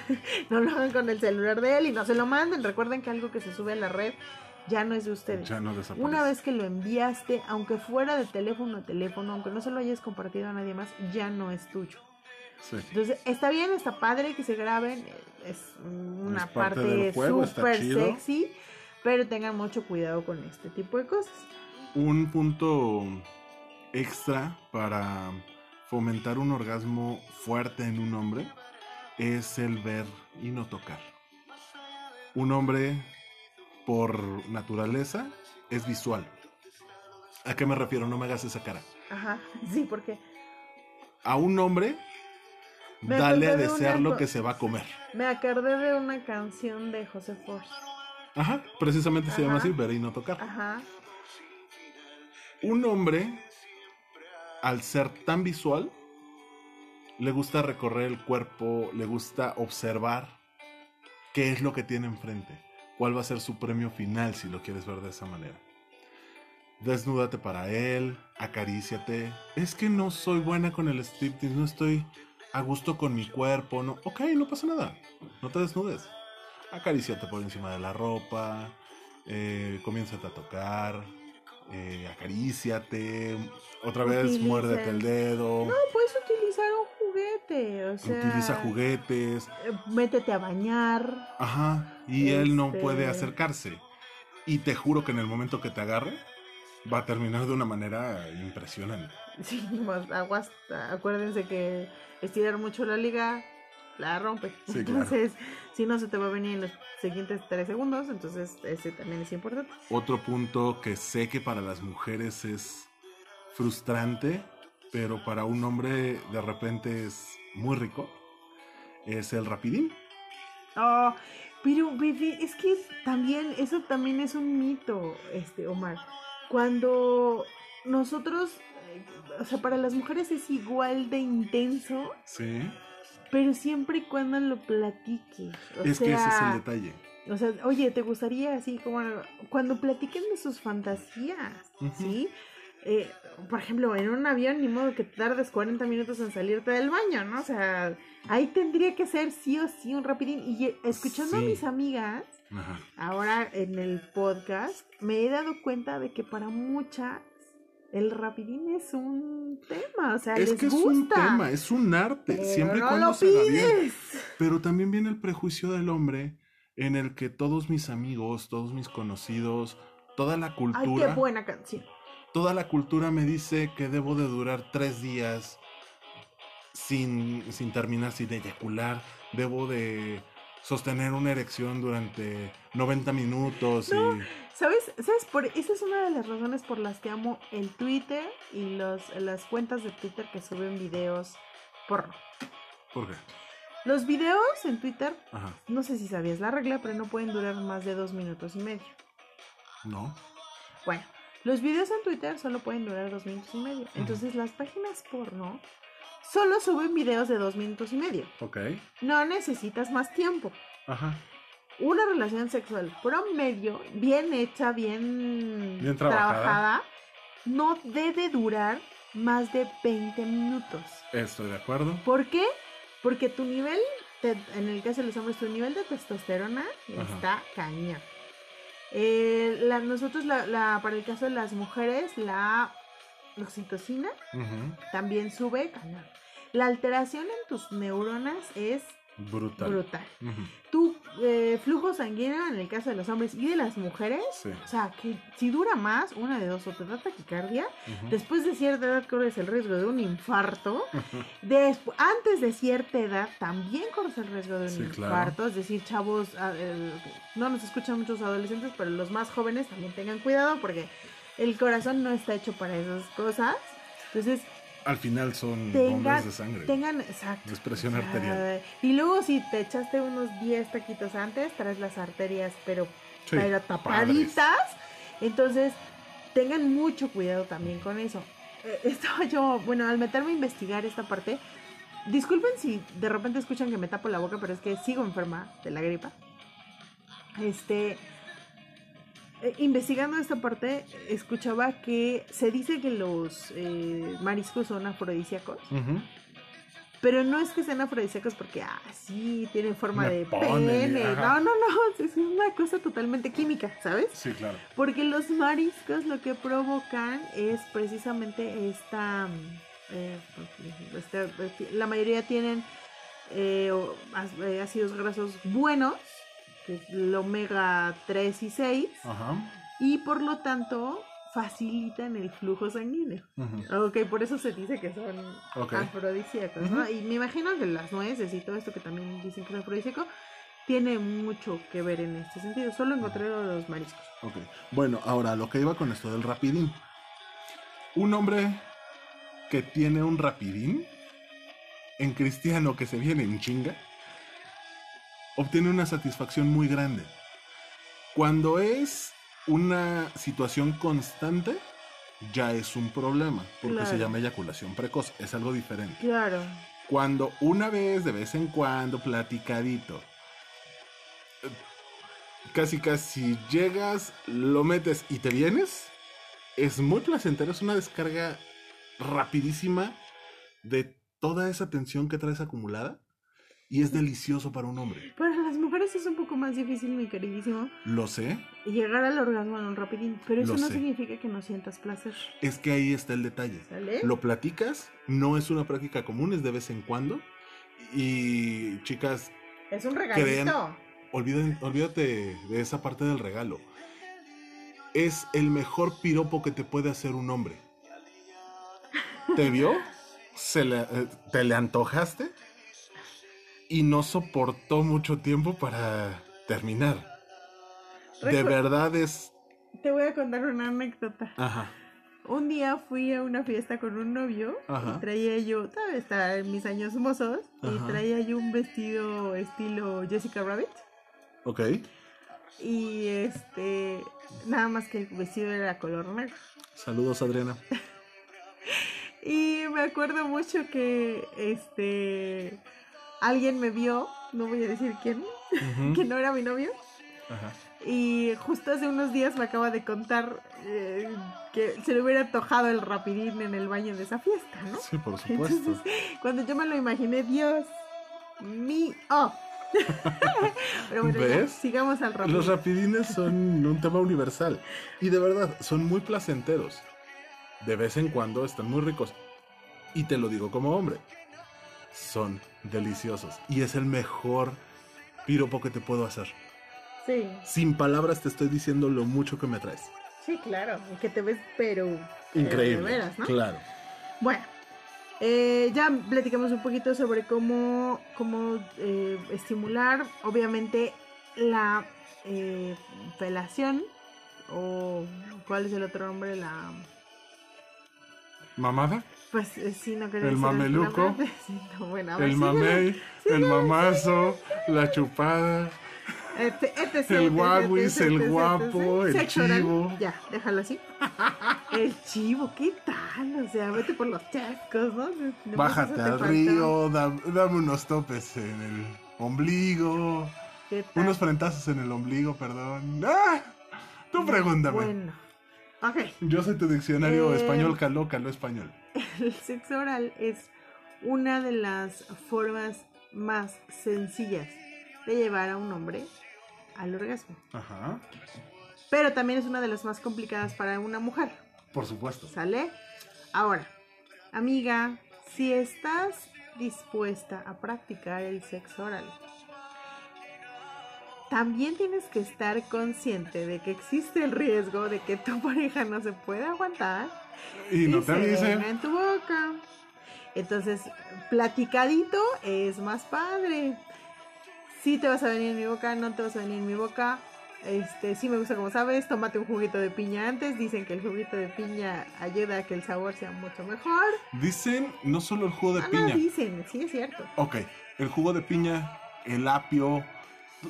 no lo hagan con el celular de él y no se lo manden. Recuerden que algo que se sube a la red ya no es de ustedes.
Ya no desaparece.
Una vez que lo enviaste, aunque fuera de teléfono a teléfono, aunque no se lo hayas compartido a nadie más, ya no es tuyo.
Sí.
Entonces, está bien, está padre que se graben, es una
Es parte
parte súper sexy, pero tengan mucho cuidado con este tipo de cosas.
Un punto extra para fomentar un orgasmo fuerte en un hombre es el ver y no tocar. Un hombre, por naturaleza, es visual. ¿A qué me refiero? No me hagas esa cara.
Ajá, sí, porque
A un hombre,
Me
dale a
acordé de una
desear lo que se va a comer.
me acordé de una canción de José Force.
Ajá, precisamente se llama así, ver y no tocar.
Ajá,
Un hombre, al ser tan visual, le gusta recorrer el cuerpo, le gusta observar qué es lo que tiene enfrente, cuál va a ser su premio final si lo quieres ver de esa manera. Desnúdate para él, acaríciate. Es que no soy buena con el striptease, no estoy a gusto con mi cuerpo, no. Ok, no pasa nada, no te desnudes. Acaríciate por encima de la ropa, eh, comiénzate a tocar, eh, acaríciate, otra vez
Utiliza-
muérdete el dedo,
no puedes utilizar un juguete, o sea,
utiliza juguetes,
eh, métete a bañar.
ajá, y él no
Este-
puede acercarse. Y te juro que en el momento que te agarre, va a terminar de una manera impresionante.
Sí, más aguas, acuérdense que estirar mucho la liga la rompe.
Sí, claro.
entonces, si no se te va a venir en los siguientes tres segundos, entonces ese también es importante.
Otro punto que sé que para las mujeres es frustrante pero para un hombre de repente es muy rico, es el rapidín.
Oh, pero bebé, es que también, eso también es un mito, este, Omar. Cuando nosotros, eh, o sea, para las mujeres es igual de intenso,
Sí.
Pero siempre y cuando lo platiques.
Es
sea,
que ese es el detalle.
O sea, oye, ¿te gustaría así como cuando platiquen de sus fantasías? ¿Sí? Eh, por ejemplo, en un avión, ni modo que tardes 40 minutos en salirte del baño, ¿no? O sea, ahí tendría que ser sí o sí un rapidín. Y escuchando a mis amigas,
Ajá.
ahora en el podcast, me he dado cuenta de que para muchas el rapidín es un tema, o sea,
Es
les
que es
gusta.
un tema, es un arte,
pero
siempre y
no
cuando
lo
se haga bien.
pides.
Pero también viene el prejuicio del hombre en el que todos mis amigos, todos mis conocidos, toda la
Ay, qué
cultura,
buena canción.
toda la cultura me dice que debo de durar tres días sin, sin terminar, sin eyacular, debo de sostener una erección durante 90 minutos
No.
y
¿Sabes? ¿Sabes? Por, esa es una de las razones por las que amo el Twitter y los, las cuentas de Twitter que suben videos porno.
¿por qué?
Los videos en Twitter,
Ajá,
no sé si sabías la regla, pero no pueden durar más de dos minutos y medio.
no,
Bueno, los videos en Twitter solo pueden durar dos minutos y medio. Entonces las páginas porno solo suben videos de dos minutos y medio.
ok,
No necesitas más tiempo.
ajá,
Una relación sexual promedio, bien hecha, bien,
Bien trabajada.
no debe durar más de 20 minutos.
estoy de acuerdo.
¿Por qué? Porque tu nivel, de- en el caso de los hombres, tu nivel de testosterona
Ajá.
está cañón. Eh, la- nosotros, la, la- para el caso de las mujeres, la oxitocina
Ujú,
también sube. La alteración en tus neuronas es
Brutal.
Tu eh, flujo sanguíneo, en el caso de los hombres y de las mujeres,
Sí.
o sea, que si dura más, una de dos, o te da taquicardia, después de cierta edad corres el riesgo de un infarto, despu- antes de cierta edad también corres el riesgo de un
Sí, claro.
infarto, es decir, chavos, el- no nos escuchan muchos adolescentes, pero los más jóvenes también tengan cuidado porque el corazón no está hecho para esas cosas. Entonces,
Al final son
Tengan-
bombas de sangre.
tengan, exacto.
Es presión
o sea,
arterial.
Y luego si te echaste unos 10 taquitos antes, traes las arterias, pero,
Sí,
pero tapaditas. Entonces, tengan mucho cuidado también con eso. Eh, estaba yo, bueno, al meterme a investigar esta parte, disculpen si de repente escuchan que me tapo la boca, pero es que sigo enferma de la gripa. Este, eh, investigando esta parte, escuchaba que se dice que los eh, mariscos son afrodisíacos. Pero no es que sean afrodisíacos porque, ah, sí, tienen forma
Me
de
ponen,
pene.
ajá.
No, no, no, es una cosa totalmente química, ¿sabes?
Sí, claro.
Porque los mariscos lo que provocan es precisamente esta... mm, eh, este- la mayoría tienen eh, eh, ácidos grasos buenos, que es el omega 3 y 6,
Ajá.
y por lo tanto facilitan el flujo sanguíneo.
Ujú.
Ok, por eso se dice que son
Ok.
afrodisíacos, ¿no? Y me imagino que las nueces y todo esto que también dicen que es afrodisíaco tiene mucho que ver en este sentido. Solo encontré los mariscos.
Ok. Bueno, ahora lo que iba con esto del rapidín. Un hombre que tiene un rapidín en cristiano que se viene en chinga obtiene una satisfacción muy grande. Cuando es una situación constante, ya es un problema, porque se llama eyaculación precoz, es algo diferente.
Claro.
Cuando una vez, de vez en cuando, platicadito, casi casi llegas, lo metes y te vienes, es muy placentero, es una descarga rapidísima de toda esa tensión que traes acumulada y es delicioso para un hombre.
Para las mujeres es un poco más difícil, mi queridísimo,
Lo sé,
llegar al orgasmo en un rapidín, pero eso
Lo
no
sé.
significa que no sientas placer.
es que ahí está el detalle.
¿Sale?
Lo platicas, no es una práctica común, es de vez en cuando. Y chicas,
Es un regalito.
Olviden- olvídate de esa parte del regalo. Es el mejor piropo que te puede hacer un hombre. ¿Te vio? Se le- eh, ¿Te le antojaste? Y no soportó mucho tiempo para terminar. De verdad es...
Te voy a contar una anécdota.
Ajá.
un día fui a una fiesta con un novio
Ajá.
y traía yo, todavía estaba en mis años mozos, y traía yo un vestido estilo Jessica Rabbit.
Ok.
Y este, nada más que el vestido era color negro.
Saludos, Adriana.
Y me acuerdo mucho que este alguien me vio, no voy a decir quién, que no era mi novio.
Ajá.
Y justo hace unos días me acaba de contar eh, que se le hubiera antojado el rapidín en el baño de esa fiesta, ¿no?
Sí, por supuesto.
Entonces, cuando yo me lo imaginé, Dios mío. Pero bueno, ya,
¿Ves?
sigamos al rapidín.
Los rapidines son un tema universal y de verdad son muy placenteros. De vez en cuando están muy ricos. Y te lo digo como hombre. Son deliciosos. Y es el mejor piropo que te puedo hacer.
Sí,
Sin palabras te estoy diciendo lo mucho que me traes.
sí, claro. y Que te ves, pero.
Increíble.
de veras, ¿no?
Claro.
Bueno, eh, ya platicamos un poquito sobre cómo, cómo eh, estimular, obviamente, la eh, felación, o cuál es el otro nombre, la...
Mamada,
Pues eh, sí, no quería
El
decir
mameluco,
sí, no, bueno,
el mamey, el mamazo, la chupada.
Este- etc,
El
etc,
guaguis,
etc,
el
etc,
guapo, el chivo.
Ya, déjalo así. El chivo, ¿qué tal? O sea, vete por los chascos, ¿no?
Bájate al río, da- dame unos topes en el ombligo. Unos frentazos en el ombligo, perdón. ¡Ah! Tú pregúntame.
Bueno, ok.
Yo soy tu diccionario
Eh,
español, caló, caló español.
El sexo oral es una de las formas más sencillas de llevar a un hombre al orgasmo.
Ajá.
Pero también es una de las más complicadas para una mujer.
Por supuesto.
¿Sale? Ahora, amiga, si estás dispuesta a practicar el sexo oral, también tienes que estar consciente de que existe el riesgo de que tu pareja no se pueda aguantar
Y no
y
te
se
avise.
en tu boca. Entonces, platicadito es más padre. Si te vas a venir en mi boca, no te vas a venir en mi boca. Este, sí me gusta como sabes, tómate un juguito de piña antes. Dicen que el juguito de piña ayuda a que el sabor sea mucho mejor.
Dicen no solo el jugo de
Ah, no,
piña.
dicen, sí es cierto.
Ok, el jugo de piña, el apio,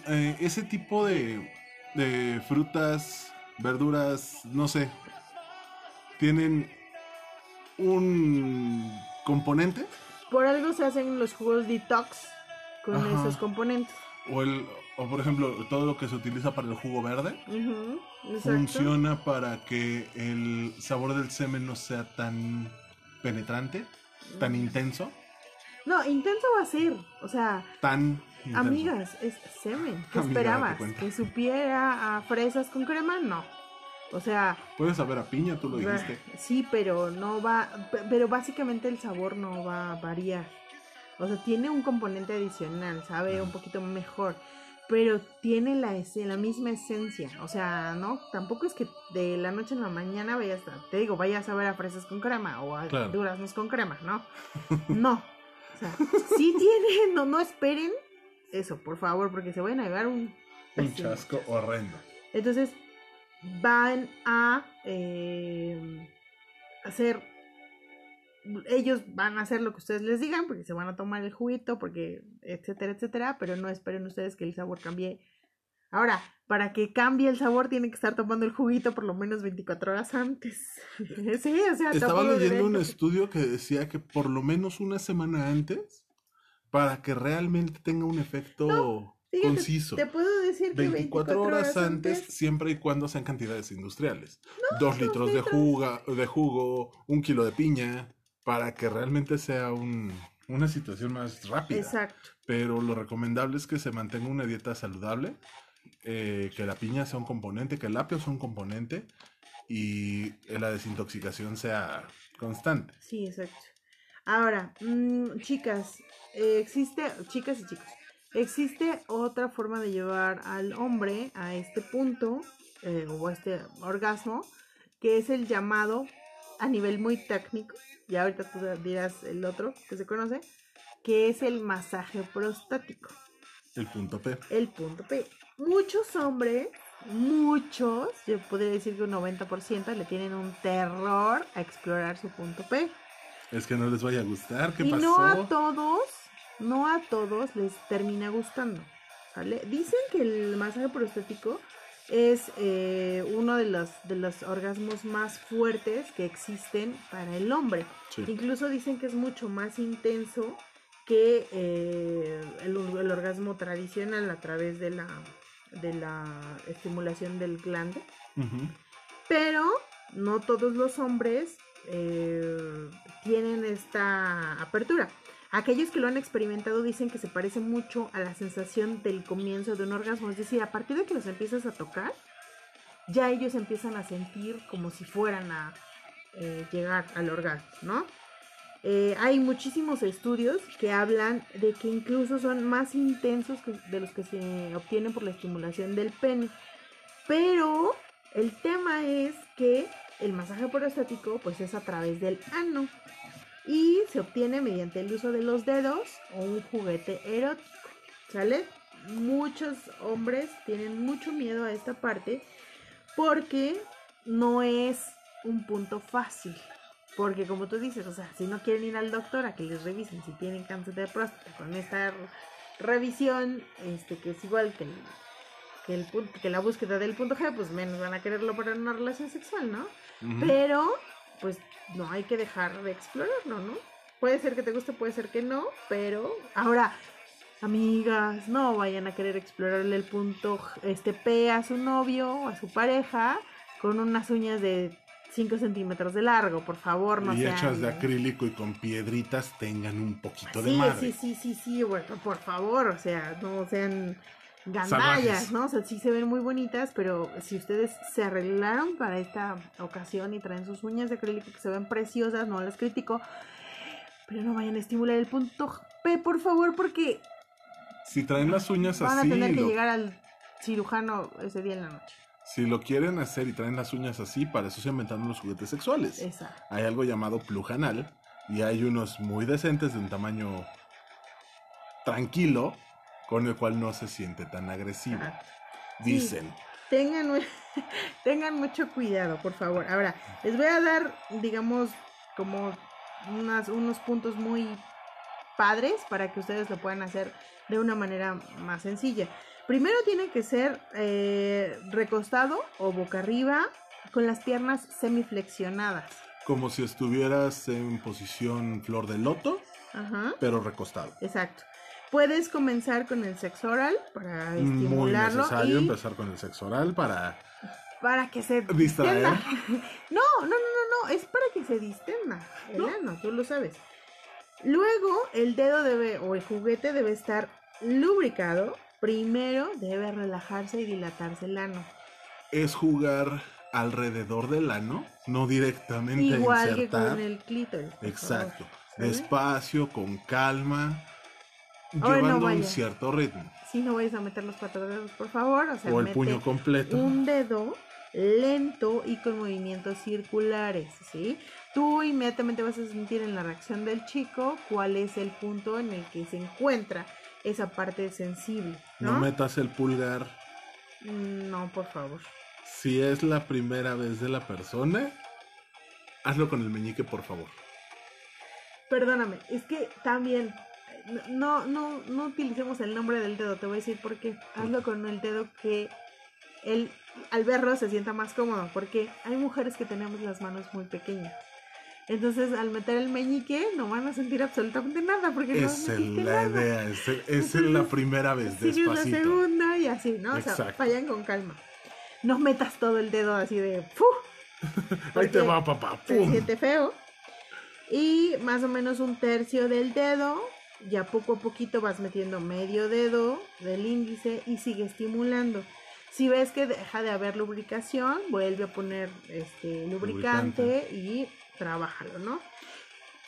eh, ese tipo de, de frutas, verduras, no sé, tienen un componente
Por algo se hacen los jugos detox con
Ajá.
esos componentes.
o el o por ejemplo todo lo que se utiliza para el jugo verde funciona para que el sabor del semen no sea tan penetrante, tan intenso,
No, intenso va a ser. O sea,
tan.
Amigas, es semen. ¿Qué
Amiga,
esperabas? ¿Que supiera a fresas con crema? No. O sea,
Puedes saber a piña, tú lo dijiste.
sí, pero no va, pe- pero básicamente el sabor no va a variar. O sea, tiene un componente adicional, sabe un poquito mejor, pero tiene la, la misma esencia. O sea, no, tampoco es que de la noche a la mañana vayas a, te digo, vayas a ver a fresas con crema o a
Claro.
duraznos con crema, ¿no? No. O sea, sí tiene, no, no esperen eso, por favor, porque se van a llevar un...
Un chasco horrendo.
entonces van a eh, hacer, ellos van a hacer lo que ustedes les digan, porque se van a tomar el juguito, porque etcétera, etcétera, pero no esperen ustedes que el sabor cambie. Ahora, para que cambie el sabor, tienen que estar tomando el juguito por lo menos 24 horas antes. sí, o sea,
Estaba leyendo un estudio que decía que por lo menos una semana antes, para que realmente tenga un efecto
Fíjate,
conciso.
Te puedo decir que
24 horas antes, siempre y cuando sean cantidades industriales. Dos litros de,
litros.
juga- de jugo, un kilo de piña, para que realmente sea un- una situación más rápida.
Exacto.
Pero lo recomendable es que se mantenga una dieta saludable, eh, que la piña sea un componente, que el apio sea un componente y la desintoxicación sea constante.
Sí, exacto. Ahora, mm, chicas, eh, existe, chicas y chicos, existe otra forma de llevar al hombre a este punto eh, o a este orgasmo, que es el llamado a nivel muy técnico, y ahorita tú dirás el otro que se conoce, que es el masaje prostático,
El punto P.
el punto P. Muchos hombres muchos, yo podría decir que un 90% le tienen un terror a explorar su punto P.
Es que no les vaya a gustar, ¿qué
y
pasó?
no a todos, no a todos les termina gustando. ¿sale? Dicen que el masaje prostático es eh, uno de los, de los orgasmos más fuertes que existen para el hombre.
Sí.
Incluso dicen que es mucho más intenso que eh, el, el orgasmo tradicional a través de la, de la estimulación del glande. Pero no todos los hombres eh, tienen esta apertura. Aquellos que lo han experimentado dicen que se parece mucho a la sensación del comienzo de un orgasmo. Es decir, a partir de que los empiezas a tocar, ya ellos empiezan a sentir como si fueran a eh, llegar al orgasmo, ¿no? Eh, hay muchísimos estudios que hablan de que incluso son más intensos de los que se obtienen por la estimulación del pene. Pero el tema es que el masaje prostático pues es a través del ano y se obtiene mediante el uso de los dedos o un juguete erótico. ¿Sale? Muchos hombres tienen mucho miedo a esta parte porque no es un punto fácil. Porque como tú dices, o sea, si no quieren ir al doctor a que les revisen si tienen cáncer de próstata con esta revisión, este que es igual que el, que el que la búsqueda del punto G, pues menos van a quererlo para una relación sexual, ¿no? Pero, pues no hay que dejar de explorarlo, ¿no? Puede ser que te guste, puede ser que no, pero ahora, amigas, no vayan a querer explorarle el punto este P a su novio o a su pareja con unas uñas de 5 centímetros de largo, por favor, no
y
sean...
hechas de acrílico y con piedritas tengan un poquito de madre.
sí, sí, sí, sí, bueno, por favor, o sea, no sean. Gandallas, ¿no? O sea, sí se ven muy bonitas, pero si ustedes se arreglaron para esta ocasión y traen sus uñas de acrílico que se ven preciosas, no las critico, pero no vayan a estimular el punto P, por favor, porque
Si traen las uñas
van a
así,
tener que
lo-
llegar al cirujano ese día en la noche.
si lo quieren hacer y traen las uñas así, para eso se inventaron los juguetes sexuales.
Exacto.
Hay algo llamado plujanal y hay unos muy decentes de un tamaño tranquilo con el cual no se siente tan agresivo.
Ajá.
Dicen.
Tengan, tengan mucho cuidado, por favor. Ahora, les voy a dar, digamos, como unas, unos puntos muy padres para que ustedes lo puedan hacer de una manera más sencilla. Primero tiene que ser eh, recostado o boca arriba con las piernas semiflexionadas.
Como si estuvieras en posición flor de loto,
Ajá.
pero recostado.
Exacto. Puedes comenzar con el sexo oral para
Muy
estimularlo
necesario
y
empezar con el sexo oral para
para que se
Distraer.
distenda. No, no, no, no, no, es para que se distenda el
No.
ano, tú lo sabes. Luego, el dedo debe, o el juguete debe estar lubricado. Primero debe relajarse y dilatarse el ano.
es jugar alrededor del ano, no directamente
Igual que
insertar.
con el clítoris.
Exacto. Despacio, con calma,
Ay, no
llevando un cierto ritmo.
Sí, no vayas a meter los cuatro dedos, por favor. O sea,
o el
mete
puño completo.
un dedo lento y con movimientos circulares, ¿sí? Tú inmediatamente vas a sentir en la reacción del chico cuál es el punto en el que se encuentra esa parte sensible,
No
¿no?
metas el pulgar.
Mm, No, por favor.
Si es la primera vez de la persona, hazlo con el meñique, por favor.
Perdóname, es que también no, no, no utilicemos el nombre del dedo, te voy a decir por qué. Hazlo con el dedo que él al verlo se sienta más cómodo, porque hay mujeres que tenemos las manos muy pequeñas. Entonces, al meter el meñique, no van a sentir absolutamente nada, porque no
es
metiste
la
nada.
idea, es, es la primera vez,
Sigues la
despacito.
segunda y así, ¿no? O sea,
Exacto.
vayan con calma. No metas todo el dedo así de ¡fu!
Ahí te va, papá.
se
¡Pum!
siente feo. Y más o menos un tercio del dedo, ya poco a poquito vas metiendo medio dedo del índice y sigue estimulando. Si ves que deja de haber lubricación, vuelve a poner este lubricante, y trabájalo, ¿no?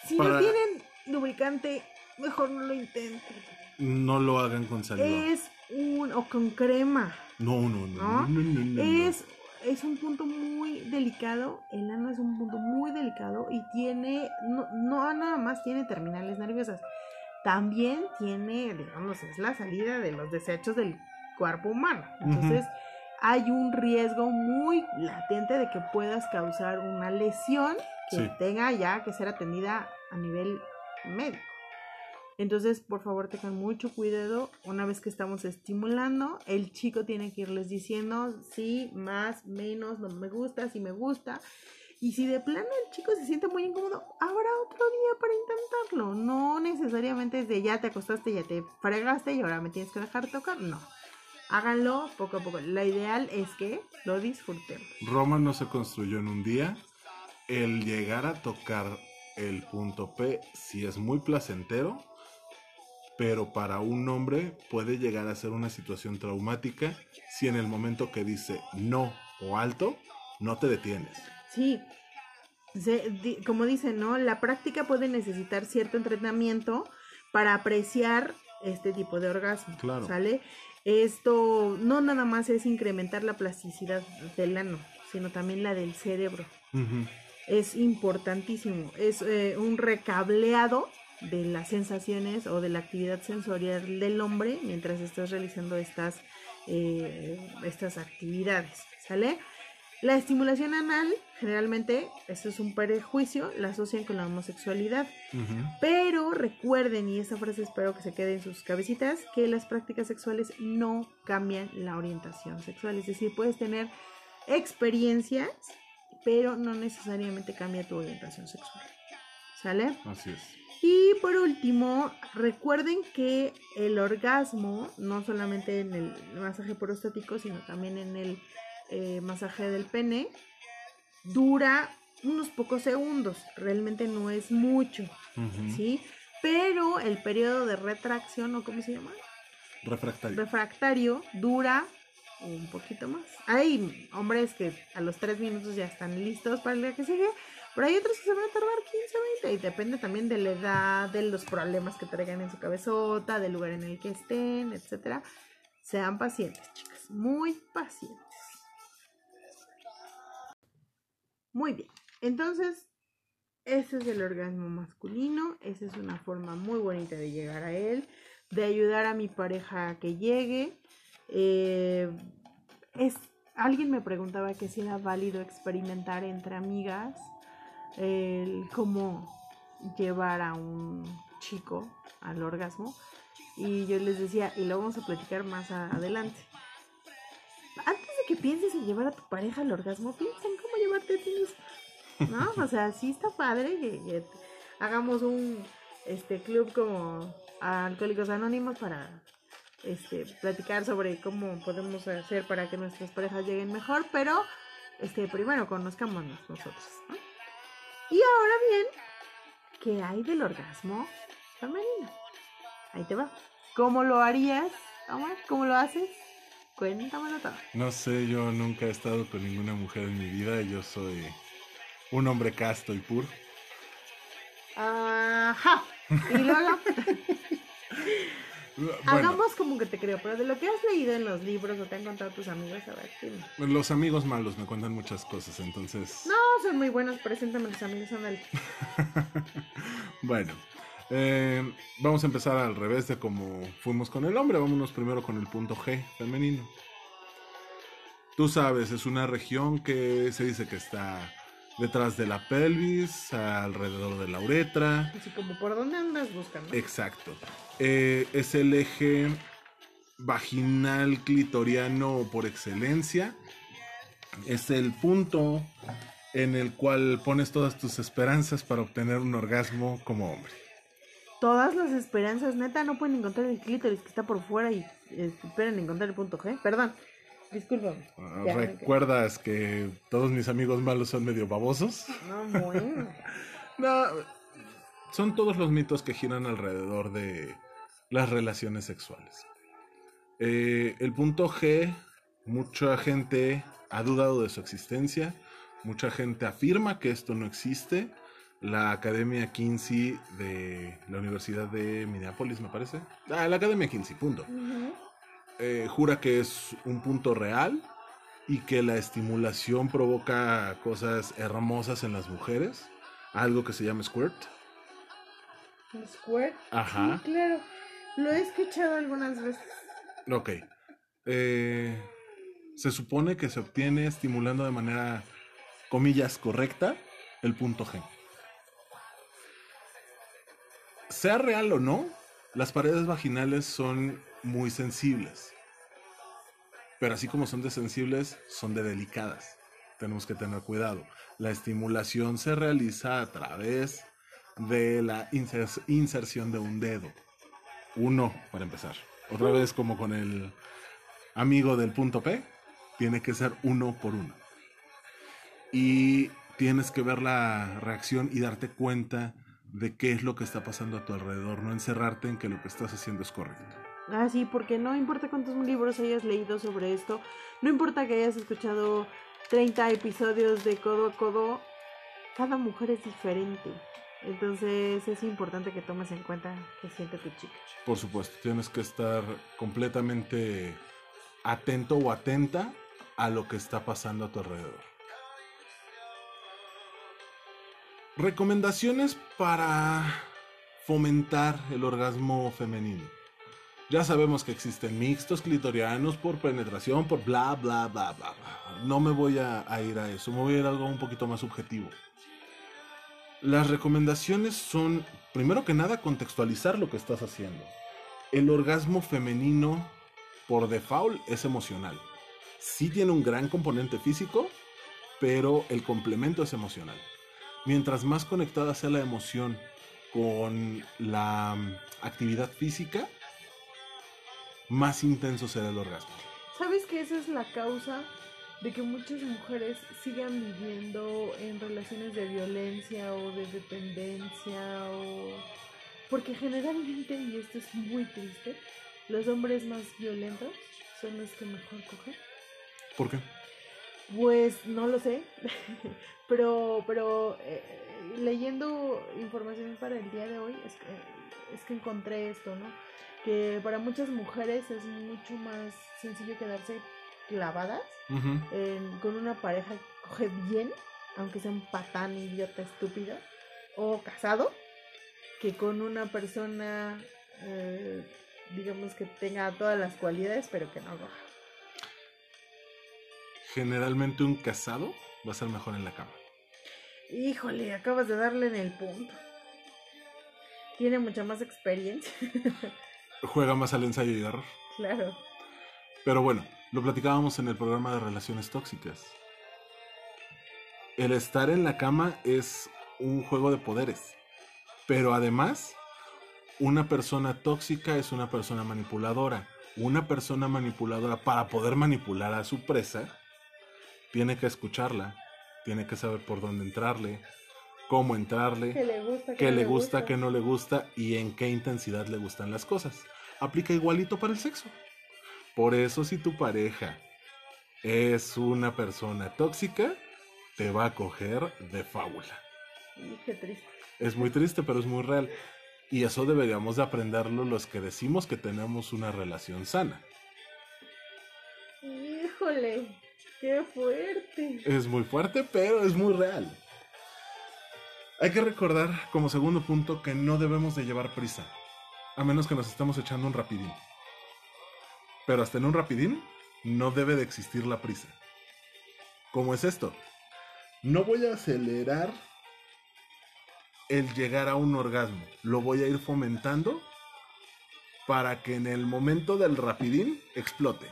Si
Para-
no tienen lubricante, mejor no lo intenten.
No lo hagan con saliva.
Es un o con crema.
No, no, no.
¿no?
no, no, no, no.
Es, es un punto muy delicado, el ano es un punto muy delicado y tiene, no, no nada más tiene terminales nerviosas, también tiene, digamos, es la salida de los desechos del cuerpo humano. Entonces, hay un riesgo muy latente de que puedas causar una lesión que
Sí.
tenga ya que ser atendida a nivel médico. Entonces, por favor, tengan mucho cuidado. Una vez que estamos estimulando, el chico tiene que irles diciendo sí, más, menos, no me gusta, si me gusta. Y si de plano el chico se siente muy incómodo, habrá otro día para intentarlo. No necesariamente es de ya te acostaste, ya te fregaste y ahora me tienes que dejar tocar. No. Háganlo poco a poco. La ideal es que lo disfrutemos.
Roma no se construyó en un día. El llegar a tocar el punto P sí es muy placentero, pero para un hombre puede llegar a ser una situación traumática si en el momento que dice no o alto, no te detienes.
Sí. Se- di- como dicen, ¿no? La práctica puede necesitar cierto entrenamiento para apreciar este tipo de orgasmo.
Claro.
¿Sale? Esto no nada más es incrementar la plasticidad del ano, sino también la del cerebro. Es importantísimo. Es eh, un recableado de las sensaciones o de la actividad sensorial del hombre mientras estás realizando estas, eh, estas actividades. ¿Sale? La estimulación anal, generalmente, esto es un prejuicio, la asocian con la homosexualidad. Pero recuerden, y esta frase espero que se quede en sus cabecitas, que las prácticas sexuales no cambian la orientación sexual. Es decir, puedes tener experiencias, pero no necesariamente cambia tu orientación sexual. ¿Sale?
Así es.
Y por último, recuerden que el orgasmo, no solamente en el masaje prostático, sino también en el eh, masaje del pene, dura unos pocos segundos. Realmente no es mucho. ¿sí? Pero el periodo de retracción, o cómo se llama,
Refractario.
refractario, dura un poquito más. Hay hombres que a los 3 minutos ya están listos para el día que sigue, pero hay otros que se van a tardar 15 o 20 y depende también de la edad, de los problemas que traigan en su cabezota, del lugar en el que estén, etcétera. Sean pacientes, chicas, muy pacientes. Muy bien, entonces ese es el orgasmo masculino, esa es una forma muy bonita de llegar a él, de ayudar a mi pareja a que llegue. Eh, es, alguien me preguntaba que si era válido experimentar entre amigas el cómo llevar a un chico al orgasmo. Y yo les decía, y lo vamos a platicar más adelante. Que pienses en llevar a tu pareja al orgasmo, piensa en cómo llevarte a ti mismo. ¿No? O sea, sí está padre que, que hagamos un este club como Alcohólicos Anónimos para este platicar sobre cómo podemos hacer para que nuestras parejas lleguen mejor, pero este primero conozcámonos nosotros. ¿no? Y ahora bien, ¿qué hay del orgasmo femenino? Ahí te va. ¿Cómo lo harías, Omar? ¿Cómo lo haces? Cuéntamelo todo.
No sé, yo nunca he estado con ninguna mujer en mi vida. Yo soy un hombre casto y puro.
Ajá. Y luego
Bueno,
hagamos como que te creo, pero de lo que has leído en los libros o te han contado tus amigos, a ver, dime.
los amigos malos me cuentan muchas cosas, entonces...
No, son muy buenos, preséntame los amigos, ándale.
Bueno, eh, vamos a empezar al revés de como fuimos con el hombre. Vámonos primero con el punto G, femenino. Tú sabes, es una región que se dice que está detrás de la pelvis, alrededor de la uretra.
Así como por dónde andas buscando.
Exacto. Eh, es el eje vaginal clitoriano por excelencia. Es el punto en el cual pones todas tus esperanzas para obtener un orgasmo como hombre.
Todas las esperanzas, neta, no pueden encontrar el clítoris que está por fuera y eh, esperan encontrar el punto G. Perdón, discúlpame.
Ah,
Ya,
¿Recuerdas que todos mis amigos malos son medio babosos?
No, bueno.
No, son todos los mitos que giran alrededor de las relaciones sexuales. Eh, el punto G, mucha gente ha dudado de su existencia, mucha gente afirma que esto no existe. La Academia Kinsey de la Universidad de Minneapolis, me parece. Ah, la Academia Kinsey, punto. Eh, jura que es un punto real y que la estimulación provoca cosas hermosas en las mujeres. Algo que se llama squirt.
¿El Squirt?
Ajá.
Sí, claro. Lo he escuchado algunas veces.
Ok. Eh, Se supone que se obtiene estimulando de manera, comillas, correcta el punto G. Sea real o no, las paredes vaginales son muy sensibles. Pero así como son de sensibles, son de delicadas. Tenemos que tener cuidado. La estimulación se realiza a través de la inser- inserción de un dedo. Uno, para empezar. Otra vez como con el amigo del punto P, tiene que ser uno por uno. Y tienes que ver la reacción y darte cuenta de qué es lo que está pasando a tu alrededor, no encerrarte en que lo que estás haciendo es correcto.
Ah, sí, porque no importa cuántos libros hayas leído sobre esto, no importa que hayas escuchado 30 episodios de codo a codo, cada mujer es diferente. Entonces es importante que tomes en cuenta qué siente tu chica.
Por supuesto, tienes que estar completamente atento o atenta a lo que está pasando a tu alrededor. Recomendaciones para fomentar el orgasmo femenino. Ya sabemos que existen mixtos clitorianos por penetración, por bla, bla, bla, bla, bla. No me voy a, ir a eso, me voy a ir a algo un poquito más subjetivo. Las recomendaciones son, primero que nada, contextualizar lo que estás haciendo. El orgasmo femenino, por default, es emocional. Sí tiene un gran componente físico, pero el complemento es emocional. Mientras más conectada sea la emoción con la mm, actividad física, más intenso será el orgasmo.
¿Sabes que esa es la causa de que muchas mujeres sigan viviendo en relaciones de violencia o de dependencia o porque generalmente y esto es muy triste los hombres más violentos son los que mejor cogen
¿Por qué?
Pues no lo sé pero pero eh, leyendo información para el día de hoy es que, es que encontré esto no que para muchas mujeres es mucho más sencillo quedarse clavadas en- con una pareja que coge bien, aunque sea un patán, idiota, estúpido, o casado, que con una persona, eh, digamos que tenga todas las cualidades, pero que no coja.
Generalmente un casado va a ser mejor en la cama.
Híjole, acabas de darle en el punto. Tiene mucha más experiencia,
Juega más al ensayo y error.
claro.
Pero bueno, lo platicábamos en el programa de relaciones tóxicas. El estar en la cama es un juego de poderes. Pero además, una persona tóxica es una persona manipuladora. Una persona manipuladora, para poder manipular a su presa, tiene que escucharla, tiene que saber por dónde entrarle, cómo entrarle
Que le gusta,
qué le gusta, qué no le gusta y en qué intensidad le gustan las cosas. Aplica igualito para el sexo. Por eso si tu pareja es una persona tóxica, te va a coger de fábula.
Qué triste.
Es muy triste, pero es muy real. Y eso deberíamos de aprenderlo los que decimos que tenemos una relación sana.
Híjole, qué fuerte.
Es muy fuerte, pero es muy real. Hay que recordar como segundo punto que no debemos de llevar prisa, a menos que nos estemos echando un rapidín. Pero hasta en un rapidín no debe de existir la prisa. ¿Cómo es esto? No voy a acelerar el llegar a un orgasmo, lo voy a ir fomentando para que en el momento del rapidín explote.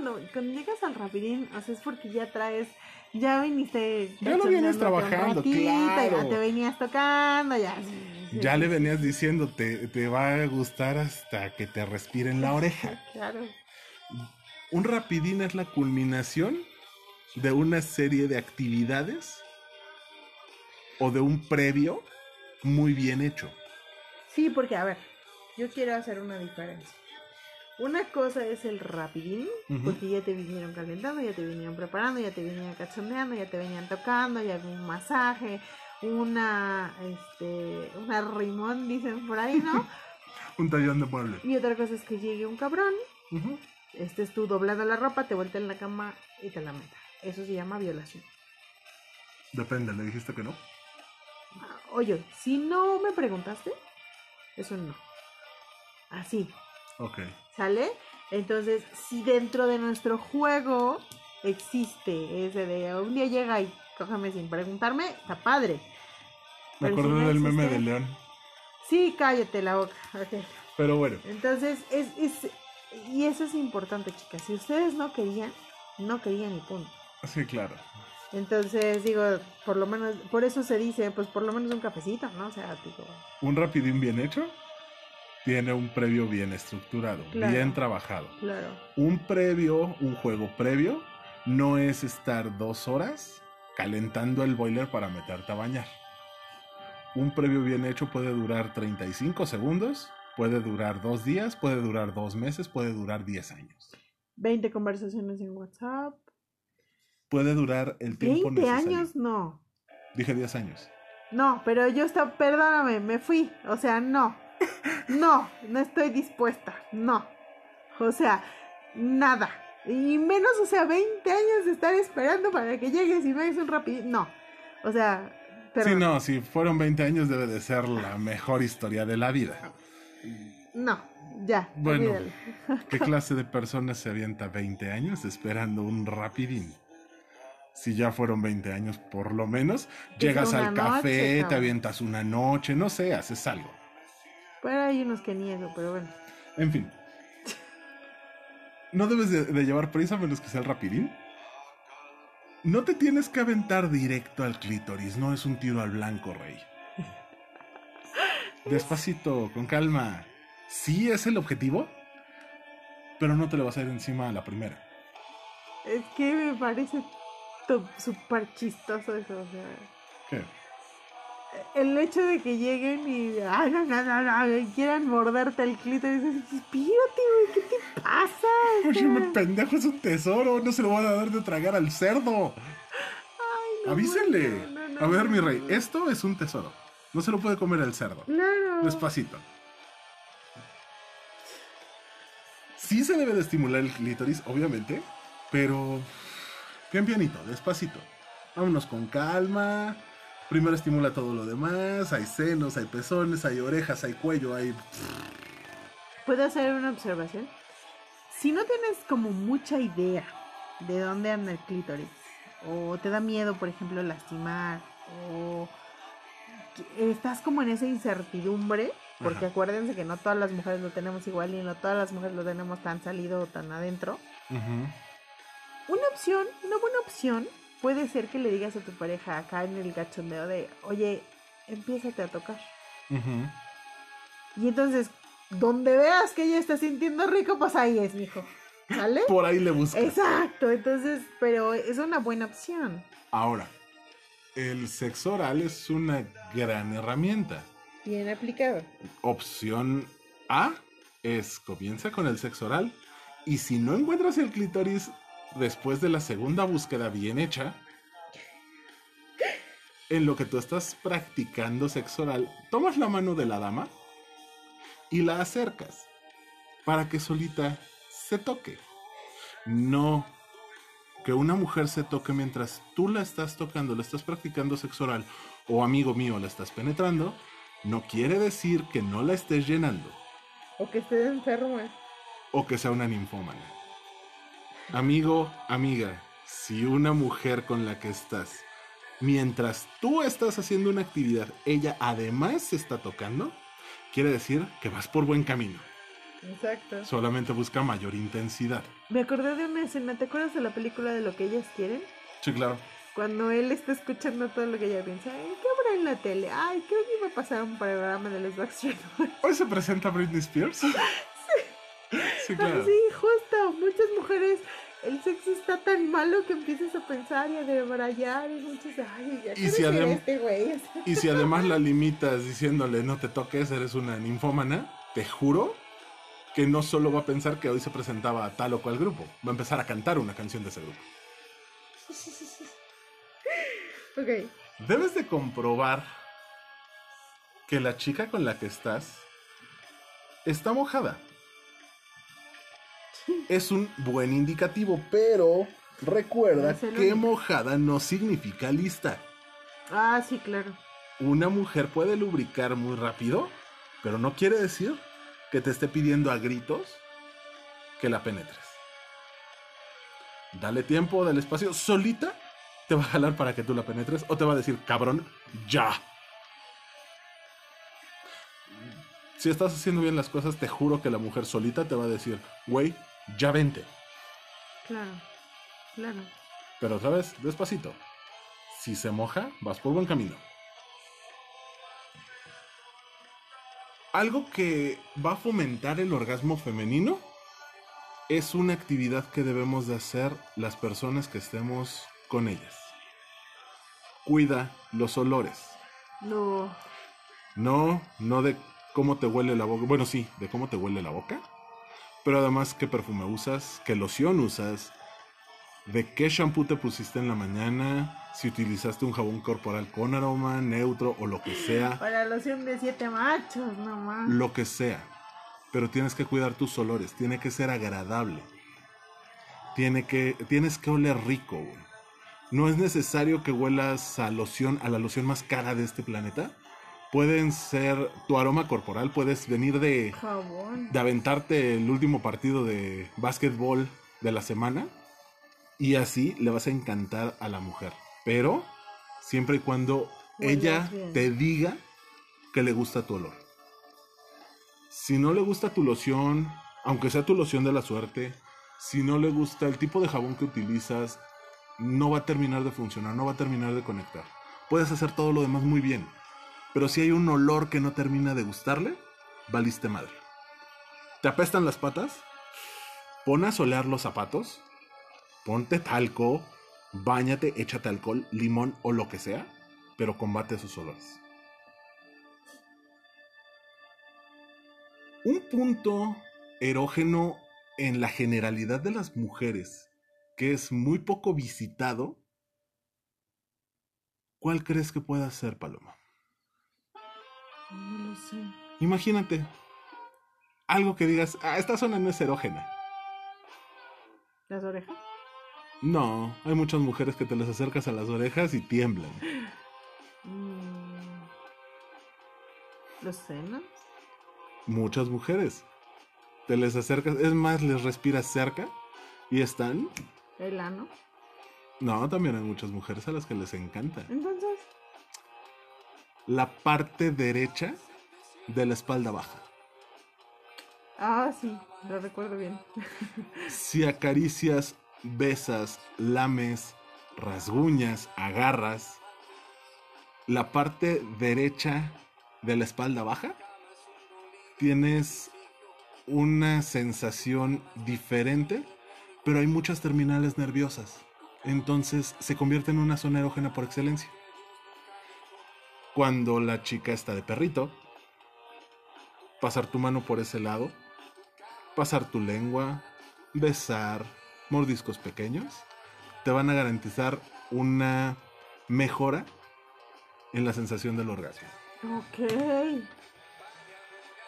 Cuando, cuando llegas al rapidín, o sea, es porque ya traes, ya viniste...
Ya lo vienes trabajando,
ratito,
claro.
Ya te venías tocando, ya...
Ya le venías diciendo, te, te va a gustar hasta que te respire en la oreja.
Claro.
Un rapidín es la culminación de una serie de actividades o de un previo muy bien hecho.
Sí, porque, a ver, yo quiero hacer una diferencia. Una cosa es el rapidín, porque ya te vinieron calentando, ya te vinieron preparando, ya te venían cachondeando, ya te venían tocando, ya un masaje, una, este, una rimón, dicen por ahí, ¿no?
Un tallón de mueble.
y otra cosa es que llegue un cabrón,
Ujú.
estés tú doblando la ropa, te vuelta en la cama y te la meta. Eso se llama violación.
Depende, le dijiste que no.
Oye, si no me preguntaste, eso no. Así,
Ok.
¿Sale? Entonces, si dentro de nuestro juego existe ese de un día llega y cójame sin preguntarme, está padre.
Me
Pero si
acordé
no
del meme
existe-
de León.
Sí, cállate la boca. ok.
Pero bueno,
Entonces, es, es, y eso es importante, chicas. Si ustedes no querían, no querían y punto.
sí, claro.
Entonces, digo, por lo menos, por eso se dice, pues por lo menos un cafecito, ¿no? O sea, digo,
Un rapidín bien hecho tiene un previo bien estructurado,
Claro.
bien trabajado.
claro.
Un previo, un juego previo, no es estar dos horas calentando el boiler para meterte a bañar. Un previo bien hecho puede durar 35 segundos, puede durar dos días, puede durar dos meses, puede durar 10 años.
20 conversaciones en WhatsApp.
Puede durar el tiempo
20
necesario.
años, no.
Dije 10 años.
No, pero yo estaba, perdóname, me fui. O sea, no. No, no estoy dispuesta. No. O sea, nada. Y menos, o sea, 20 años de estar esperando para que llegues y me hagas un rápido. No. O sea,
Sí,
perdón.
no, si fueron 20 años debe de ser la mejor historia de la vida.
No, ya.
Bueno.
olvídalo.
¿Qué clase de persona se avienta 20 años esperando un rapidín? Si ya fueron 20 años por lo menos, llegas al café, te avientas una noche, no sé, haces algo.
Pero hay unos que ni eso, pero bueno.
En fin. No debes de, de llevar prisa menos que sea el rapidín. No te tienes que aventar directo al clítoris, no es un tiro al blanco, rey. Despacito, con calma. Sí es el objetivo, pero no te le vas a ir encima a la primera.
Es que me parece súper chistoso eso, o sea.
¿Qué?
El hecho de que lleguen y, ay, no, no, no, no, y quieran morderte el clítoris, es, espírate, güey, ¿qué te pasa?
Oye, me pendejo, es un tesoro, no se lo van a dar de tragar al cerdo.
ay,
Avísenle. A ver, mi rey, esto es un tesoro. No se lo puede comer el cerdo.
Claro.
Despacito. Sí se debe de estimular el clítoris, obviamente, pero bien pianito, despacito. Vámonos con calma. Primero estimula todo lo demás. Hay senos, hay pezones, hay orejas, hay cuello, hay...
¿Puedo hacer una observación? Si no tienes como mucha idea de dónde anda el clítoris, o te da miedo, por ejemplo, lastimar, o estás como en esa incertidumbre, porque
Ajá.
acuérdense que no todas las mujeres lo tenemos igual y no todas las mujeres lo tenemos tan salido o tan adentro. Una opción, una buena opción, puede ser que le digas a tu pareja acá en el gachondeo de, oye, empiézate a tocar. Y entonces, donde veas que ella está sintiendo rico, pues ahí es, mijo. ¿Sale?
Por ahí le buscas.
Exacto, entonces, pero es una buena opción.
Ahora, el sexo oral es una gran herramienta.
Bien aplicado.
Opción A es comienza con el sexo oral y si no encuentras el clítoris después de la segunda búsqueda bien hecha, en lo que tú estás practicando sexo oral, tomas la mano de la dama y la acercas para que solita se toque. No que una mujer se toque mientras tú la estás tocando, la estás practicando sexo oral o amigo mío la estás penetrando, no quiere decir que no la estés llenando
O que estés enferma.
o que sea una ninfómana. Amigo, amiga, si una mujer con la que estás, mientras tú estás haciendo una actividad, ella además se está tocando, quiere decir que vas por buen camino.
Exacto.
Solamente busca mayor intensidad.
Me acordé de una escena, ¿te acuerdas de la película de lo que ellas quieren?
Sí, claro.
Cuando él está escuchando todo lo que ella piensa, "Ay, ¿qué habrá en la tele? Ay, creo que iba a pasar un programa de los Backstreet Boys.
Hoy se presenta Britney Spears. Sí. Sí, claro.
Sí, justo. Muchas mujeres, el sexo está tan malo que empiezas a pensar y a debrayar y muchas, ay, ya
Y si
este.
Y si además la limitas diciéndole no te toques, eres una ninfómana, te juro que no solo va a pensar que hoy se presentaba a tal o cual grupo, va a empezar a cantar una canción de ese grupo.
ok.
Debes de comprobar que la chica con la que estás está mojada. Es un buen indicativo, pero recuerda que
único.
mojada no significa lista.
Ah, sí, claro.
Una mujer puede lubricar muy rápido, pero no quiere decir que te esté pidiendo a gritos que la penetres. Dale tiempo, dale espacio. Solita te va a jalar para que tú la penetres o te va a decir, cabrón, ya. Si estás haciendo bien las cosas, te juro que la mujer solita te va a decir, güey, ya vente.
Claro, claro.
Pero otra vez, despacito. Si se moja, vas por buen camino. Algo que va a fomentar el orgasmo femenino es una actividad que debemos de hacer las personas que estemos con ellas. Cuida los olores.
No.
No, no de cómo te huele la boca. Bueno, sí, de cómo te huele la boca. Pero además qué perfume usas, qué loción usas, de qué shampoo te pusiste en la mañana, si utilizaste un jabón corporal con aroma, neutro o lo que sea.
Para loción de siete machos, nomás.
Lo que sea. Pero tienes que cuidar tus olores, tiene que ser agradable. Tiene que, tienes que oler rico, güey. No es necesario que huelas a loción, a la loción más cara de este planeta. Pueden ser tu aroma corporal, puedes venir de,
Jabón.
de aventarte el último partido de básquetbol de la semana y así le vas a encantar a la mujer. Pero siempre y cuando ella
bien.
te diga que le gusta tu olor. Si no le gusta tu loción, aunque sea tu loción de la suerte, si no le gusta el tipo de jabón que utilizas, no va a terminar de funcionar, no va a terminar de conectar. Puedes hacer todo lo demás muy bien, pero si hay un olor que no termina de gustarle, valiste madre. ¿Te apestan las patas? Pon a solear los zapatos, ponte talco, báñate, échate alcohol, limón o lo que sea, pero combate esos olores. Un punto erógeno en la generalidad de las mujeres que es muy poco visitado, ¿cuál crees que pueda ser, Paloma?
No lo sé.
Imagínate algo que digas, ah, esta zona no es erógena.
¿Las orejas?
No, hay muchas mujeres que te les acercas a las orejas y tiemblan.
Mm. ¿Los senos?
Muchas mujeres. Te les acercas, es más, les respiras cerca y están.
¿El ano?
No, también hay muchas mujeres a las que les encanta.
Entonces,
La parte derecha de la espalda baja.
ah, sí, lo recuerdo bien.
Si acaricias, besas, lames, rasguñas, agarras, la parte derecha de la espalda baja, tienes una sensación diferente, pero hay muchas terminales nerviosas. Entonces se convierte en una zona erógena por excelencia. Cuando la chica está de perrito, pasar tu mano por ese lado, pasar tu lengua, besar, mordiscos pequeños, te van a garantizar una mejora en la sensación del orgasmo.
Ok.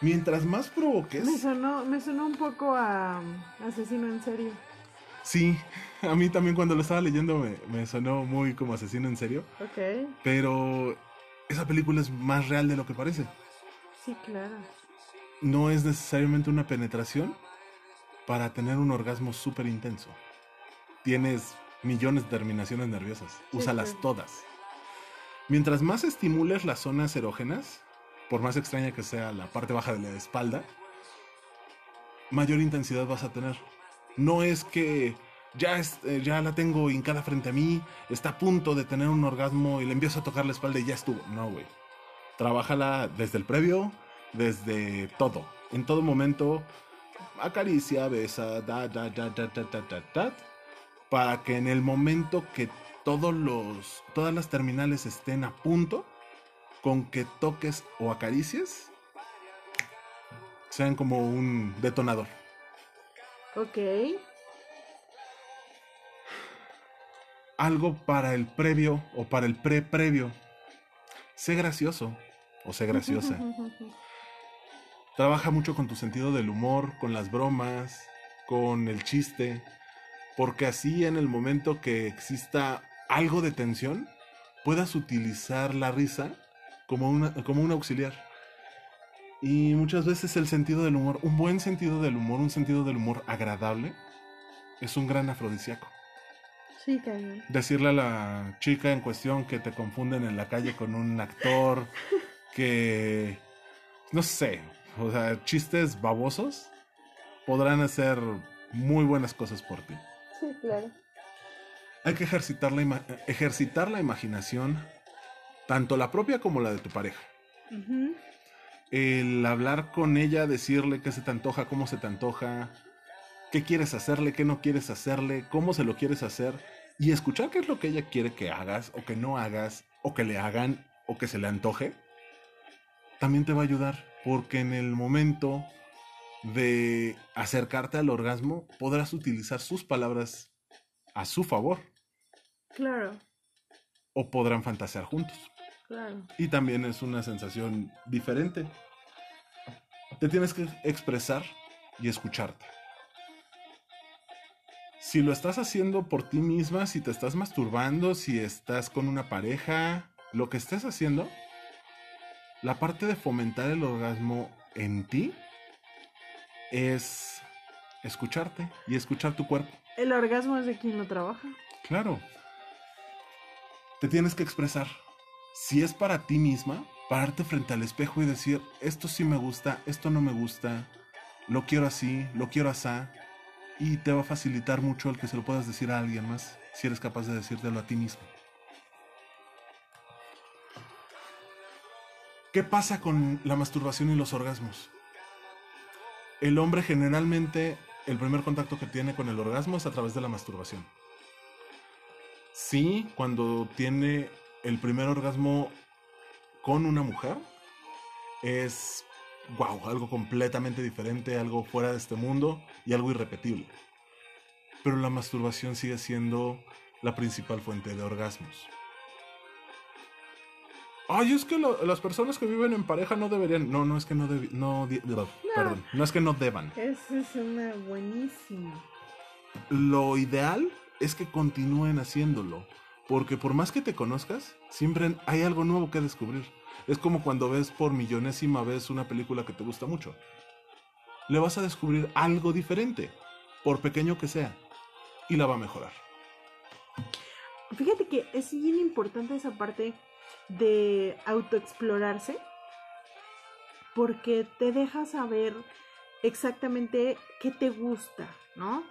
Mientras más provoques,
Me sonó, me sonó un poco a um, asesino en serio.
sí, a mí también cuando lo estaba leyendo me, me sonó muy como asesino en serio,
Ok.
pero esa película es más real de lo que parece.
Sí, claro.
No es necesariamente una penetración para tener un orgasmo súper intenso. Tienes millones de terminaciones nerviosas,
Sí,
úsalas
sí.
todas. Mientras más estimules las zonas erógenas, por más extraña que sea la parte baja de la espalda, mayor intensidad vas a tener. No es que ya, es- eh, ya la tengo hincada frente a mí, está a punto de tener un orgasmo y le empiezo a tocar la espalda y ya estuvo. No, güey. Trabájala desde el previo, desde todo. En todo momento, acaricia, besa, da, da, da, da, da, da, da, da, para que en el momento que todos los, todas las terminales estén a punto, con que toques o acaricies, sean como un detonador.
Ok.
Algo para el previo o para el pre-previo. Sé gracioso o sé graciosa. Trabaja mucho con tu sentido del humor, con las bromas, con el chiste, porque así en el momento que exista algo de tensión, puedas utilizar la risa como, una, como un auxiliar. Y muchas veces el sentido del humor, un buen sentido del humor, un sentido del humor agradable, es un gran afrodisíaco.
Sí, cañón.
Decirle a la chica en cuestión que te confunden en la calle con un actor, que, no sé, o sea, chistes babosos, podrán hacer muy buenas cosas por ti.
Sí, claro.
Hay que ejercitar la, ejercitar la imaginación, tanto la propia como la de tu pareja. El hablar con ella, decirle qué se te antoja, cómo se te antoja, qué quieres hacerle, qué no quieres hacerle, cómo se lo quieres hacer, y escuchar qué es lo que ella quiere que hagas o que no hagas, o que le hagan o que se le antoje, también te va a ayudar, porque en el momento de acercarte al orgasmo podrás utilizar sus palabras a su favor
Claro,
o podrán fantasear juntos.
claro.
Y también es una sensación diferente. Te tienes que expresar y escucharte. Si lo estás haciendo por ti misma, si te estás masturbando, si estás con una pareja, lo que estés haciendo, la parte de fomentar el orgasmo en ti es escucharte y escuchar tu cuerpo.
El orgasmo es de quien lo trabaja.
Claro. Te tienes que expresar. Si es para ti misma, pararte frente al espejo y decir, esto sí me gusta, esto no me gusta, lo quiero así, lo quiero asá. Y te va a facilitar mucho el que se lo puedas decir a alguien más, si eres capaz de decírtelo a ti mismo. ¿Qué pasa con la masturbación y los orgasmos? El hombre generalmente, el primer contacto que tiene con el orgasmo es a través de la masturbación. Sí, cuando tiene el primer orgasmo con una mujer, es wow, algo completamente diferente, algo fuera de este mundo y algo irrepetible. Pero la masturbación sigue siendo la principal fuente de orgasmos. Ay, es que lo- las personas que viven en pareja no deberían. No, no es que no debi- no, no, Perdón, no es que no deban.
Esa es una buenísima.
Lo ideal es que continúen haciéndolo. Porque por más que te conozcas, siempre hay algo nuevo que descubrir. Es como cuando ves por millonésima vez una película que te gusta mucho. Le vas a descubrir algo diferente, por pequeño que sea, y la va a mejorar.
Fíjate que es bien importante esa parte de autoexplorarse porque te deja saber exactamente qué te gusta, ¿no?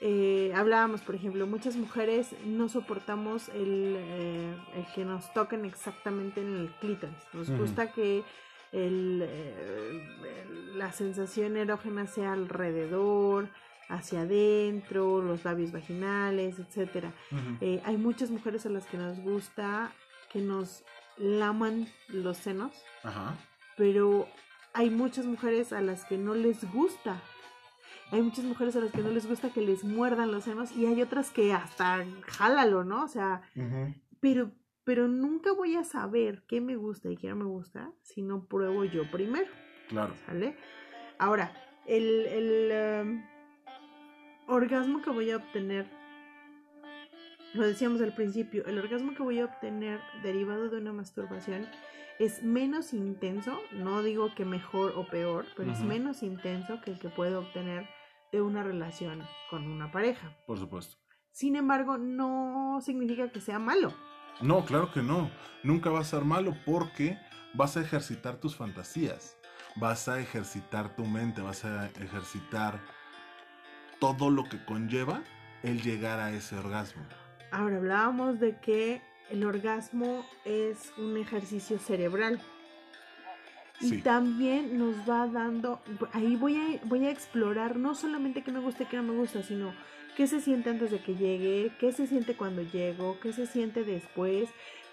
Eh, hablábamos, por ejemplo, muchas mujeres no soportamos el, eh, el que nos toquen exactamente en el clítoris. Nos gusta que el, eh, la sensación erógena sea alrededor, hacia adentro, los labios vaginales, etcétera. Eh, hay muchas mujeres a las que nos gusta que nos laman los senos,
Ajá.
pero hay muchas mujeres a las que no les gusta. Hay muchas mujeres a las que no les gusta que les muerdan los senos y hay otras que hasta jálalo, ¿no? O sea, pero, pero nunca voy a saber qué me gusta y qué no me gusta si no pruebo yo primero.
Claro.
¿Sale? Ahora, el, el, em, orgasmo que voy a obtener, lo decíamos al principio, el orgasmo que voy a obtener derivado de una masturbación es menos intenso, no digo que mejor o peor, pero es menos intenso que el que puedo obtener de una relación con una pareja.
Por supuesto.
Sin embargo, no significa que sea malo.
No, claro que no. Nunca va a ser malo porque vas a ejercitar tus fantasías. Vas a ejercitar tu mente, vas a ejercitar todo lo que conlleva el llegar a ese orgasmo.
Ahora hablábamos de que el orgasmo es un ejercicio cerebral. Y
Sí.
también nos va dando, ahí voy a, voy a explorar no solamente qué me gusta y qué no me gusta, sino qué se siente antes de que llegue, qué se siente cuando llego, qué se siente después,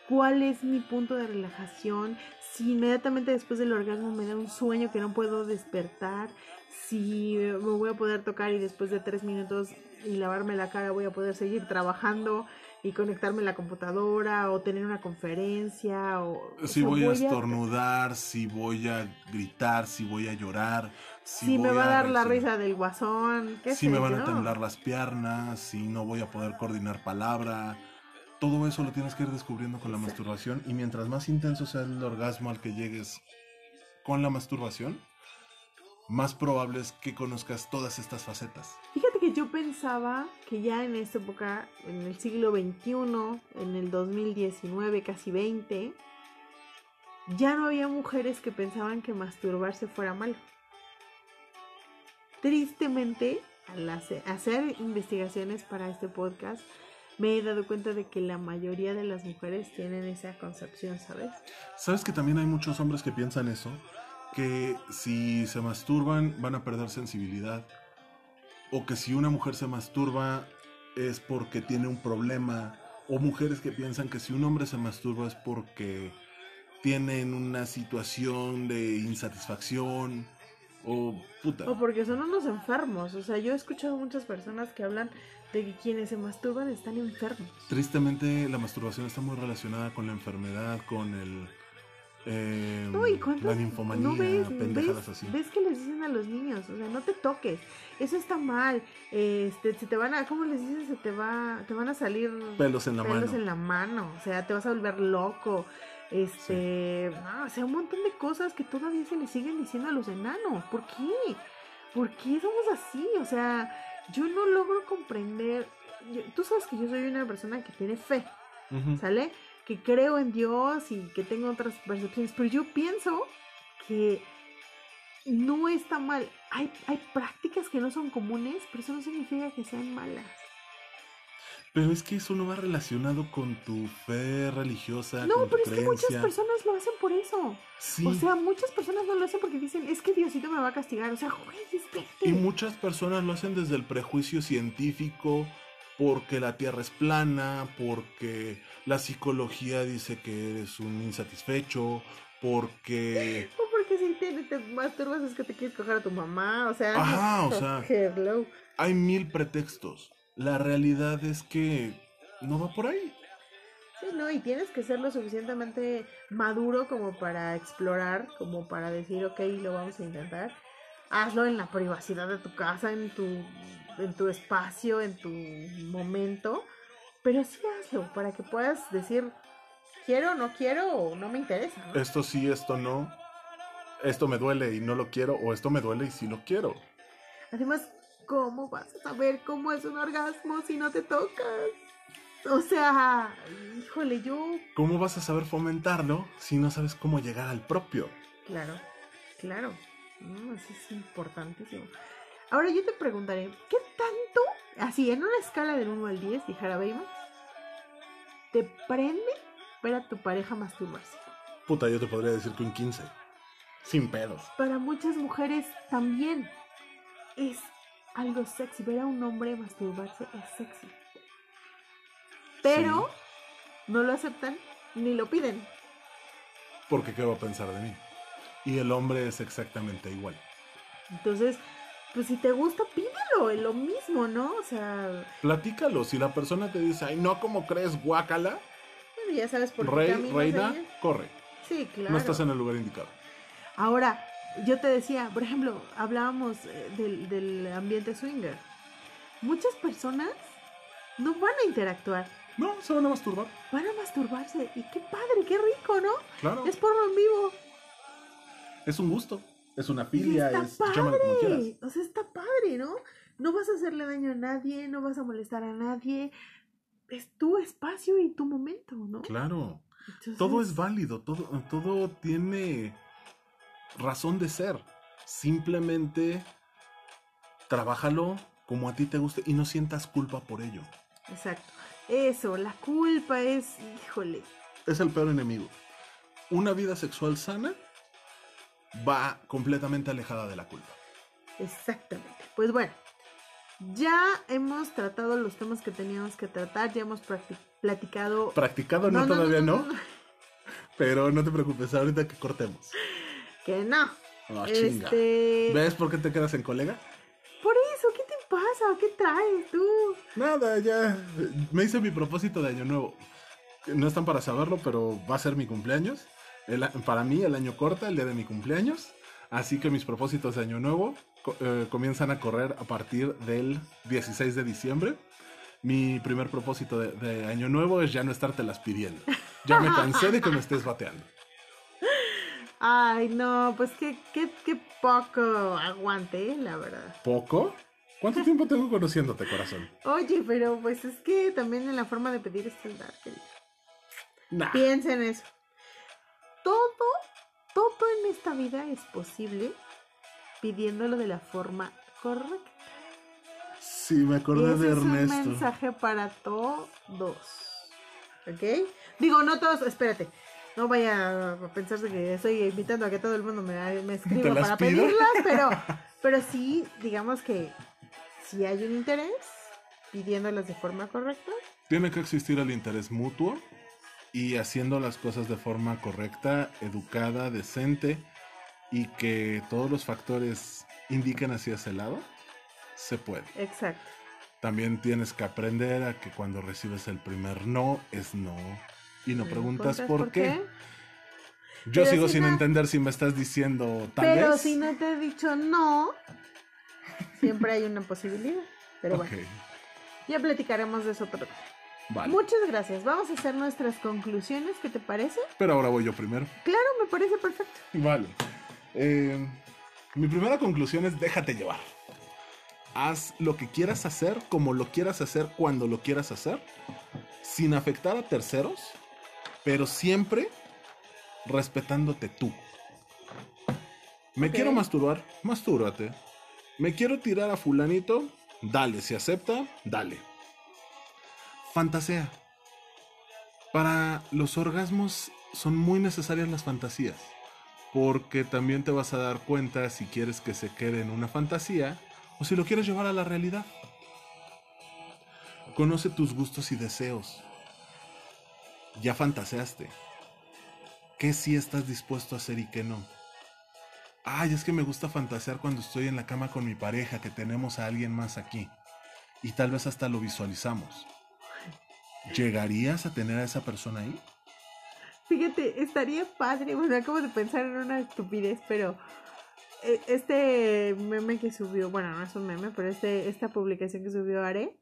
cuál es mi punto de relajación, si inmediatamente después del orgasmo me da un sueño que no puedo despertar, si me voy a poder tocar y después de tres minutos y lavarme la cara voy a poder seguir trabajando y conectarme a la computadora o tener una conferencia o
Si voy a estornudar, si voy a gritar, si voy a llorar, si,
si me va a dar la risa del guasón, qué
si
sé
me van
yo.
a temblar las piernas, si no voy a poder coordinar palabra. Todo eso lo tienes que ir descubriendo con la
Exacto.
masturbación y mientras más intenso sea el orgasmo al que llegues con la masturbación, más probable es que conozcas todas estas facetas.
Fíjate yo pensaba que ya en esta época, en el siglo XXI, en el 2019, casi 20, ya no había mujeres que pensaban que masturbarse fuera malo. Tristemente, al hacer, hacer investigaciones para este podcast, me he dado cuenta de que la mayoría de las mujeres tienen esa concepción, ¿sabes?
¿Sabes que también hay muchos hombres que piensan eso? Que si se masturban van a perder sensibilidad. O que si una mujer se masturba es porque tiene un problema. O mujeres que piensan que si un hombre se masturba es porque tienen una situación de insatisfacción. O puta.
O porque son unos enfermos. O sea, yo he escuchado muchas personas que hablan de que quienes se masturban están enfermos.
Tristemente la masturbación está muy relacionada con la enfermedad, con el... eh,
No, ¿y cuántos-
la ninfomanía,
no ves,
pendejadas
ves,
así.
ves que les dicen a los niños, o sea, no te toques, eso está mal, este, se te van a, ¿cómo les dicen? Se te va, te van a salir
Pelos en la
pelos
mano.
en la mano, o sea, te vas a volver loco, este, no, o sea, un montón de cosas que todavía se le siguen diciendo a los enanos, ¿por qué? ¿Por qué somos así? O sea, yo no logro comprender, yo- tú sabes que yo soy una persona que tiene fe. ¿sale? Que creo en Dios y que tengo otras percepciones, pero yo pienso que no está mal. Hay, hay prácticas que no son comunes, pero eso no significa que sean malas.
Pero es que eso no va relacionado con tu fe religiosa,
No,
con tu
pero es que muchas personas lo hacen por eso.
Sí.
O sea, muchas personas no lo hacen porque dicen, es que Diosito me va a castigar. O sea, güey, espérate.
Y muchas personas lo hacen desde el prejuicio científico, porque la Tierra es plana, porque la psicología dice que eres un insatisfecho, porque...
O porque si te, te masturbas es que te quieres coger a tu mamá. O sea,
Ajá, o sea,
hello.
hay mil pretextos. La realidad es que no va por ahí.
Sí, no, y tienes que ser lo suficientemente maduro como para explorar, como para decir, ok, lo vamos a intentar. Hazlo en la privacidad de tu casa, en tu, en tu espacio, en tu momento. Pero sí hazlo para que puedas decir, quiero, no quiero o no me interesa. ¿no?
Esto sí, esto no. Esto me duele y no lo quiero, o esto me duele y sí lo quiero.
Además, ¿cómo vas a saber cómo es un orgasmo si no te tocas? O sea, híjole, yo
¿Cómo vas a saber fomentarlo si no sabes cómo llegar al propio?
Claro, claro. No, eso es importantísimo. Ahora yo te preguntaré, ¿qué tanto, así en una escala del 1 al 10, dijera Baymax, te prende ver a tu pareja masturbarse?
Puta, yo te podría decir que un 15. Sin pedos.
Para muchas mujeres también es algo sexy. Ver a un hombre masturbarse es sexy. Pero no lo aceptan ni lo piden.
Porque ¿qué va a pensar de mí? Y el hombre es exactamente igual.
Entonces, pues si te gusta, pídelo, es lo mismo, ¿no? O sea,
Platícalo. Si la persona te dice, ay, no, ¿cómo crees? Guácala.
bueno, ya sabes por qué
Rey,
caminas
reina,
ahí.
corre.
Sí, claro.
No estás en el lugar indicado.
Ahora, yo te decía, por ejemplo, hablábamos eh, del, del ambiente swinger. Muchas personas no van a interactuar,
No, se van a masturbar.
van a masturbarse. Y qué padre, qué rico, ¿no?
Claro.
Es porno en vivo.
Es un gusto. Es una filia.
está
Es, llámalo como quieras.
padre. O sea, está padre, ¿no? No vas a hacerle daño a nadie, no vas a molestar a nadie. Es tu espacio y tu momento, ¿no?
Claro.
Entonces,
Todo es válido. Todo, todo tiene razón de ser. Simplemente trabájalo como a ti te guste y no sientas culpa por ello.
Exacto. Eso, la culpa es, híjole,
Es el peor enemigo. Una vida sexual sana va completamente alejada de la culpa.
Exactamente. Pues bueno, ya hemos tratado los temas que teníamos que tratar, ya hemos platicado.
Practicado no, todavía no, pero no te preocupes, ahorita que cortemos.
Que no.
Ah, chinga.
este.
¿Ves por qué te quedas en colega?
Por eso, ¿qué te pasa? ¿Qué traes tú?
Nada, ya. Me hice mi propósito de año nuevo. No están para saberlo, pero va a ser mi cumpleaños. El para mí, el año corta, el día de mi cumpleaños. Así que mis propósitos de año nuevo eh, comienzan a correr a partir del 16 de diciembre. Mi primer propósito de, de año nuevo es ya no estártelas pidiendo. Ya me cansé de que me estés bateando.
Ay, no, pues qué, qué, qué poco aguante, la verdad.
¿Poco? ¿Cuánto tiempo tengo conociéndote, corazón?
Oye, pero pues es que también en la forma de pedir está el dar, querido.
Nah.
Piensa en eso. Todo, todo en esta vida es posible pidiéndolo de la forma correcta.
Sí, me acordé
Ese
de
es un
Ernesto.
mensaje para todos. ¿Ok? Digo, no todos, espérate. No vaya a pensarse que estoy invitando a que todo el mundo me, me
¿Te
escriba para
pido?
pedirlas, pero, pero sí, digamos que si hay un interés, pidiéndolas de forma correcta.
Tiene que existir el interés mutuo y haciendo las cosas de forma correcta, educada, decente y que todos los factores indiquen hacia ese lado, se puede.
Exacto.
También tienes que aprender a que cuando recibes el primer no es no y no preguntas por, qué. Yo
Pero
sigo
si
sin
no-
entender si me estás diciendo tal
Pero
vez.
si no te he dicho no, siempre hay una posibilidad. Pero
Ok,
bueno, ya platicaremos de eso otro día.
Vale.
Muchas gracias. Vamos a hacer nuestras conclusiones. ¿Qué te parece?
Pero ahora voy yo primero.
Claro, me parece perfecto.
Vale. Eh, mi primera conclusión es déjate llevar. Haz lo que quieras hacer, como lo quieras hacer, cuando lo quieras hacer, sin afectar a terceros, pero siempre respetándote tú. Me quiero masturbar, mastúrbate. Me quiero tirar a fulanito, dale, si acepta, dale. Fantasea. Para los orgasmos son muy necesarias las fantasías, porque también te vas a dar cuenta si quieres que se quede en una fantasía o si lo quieres llevar a la realidad. Conoce tus gustos y deseos. Ya fantaseaste. ¿Qué sí estás dispuesto a hacer y qué no? Ay, es que me gusta fantasear cuando estoy en la cama con mi pareja, que tenemos a alguien más aquí. Y tal vez hasta lo visualizamos. ¿Llegarías a tener a esa persona ahí?
Fíjate, estaría padre. Bueno, acabo de pensar en una estupidez, pero eh, este meme que subió, bueno, no es un meme, pero este, esta publicación que subió Are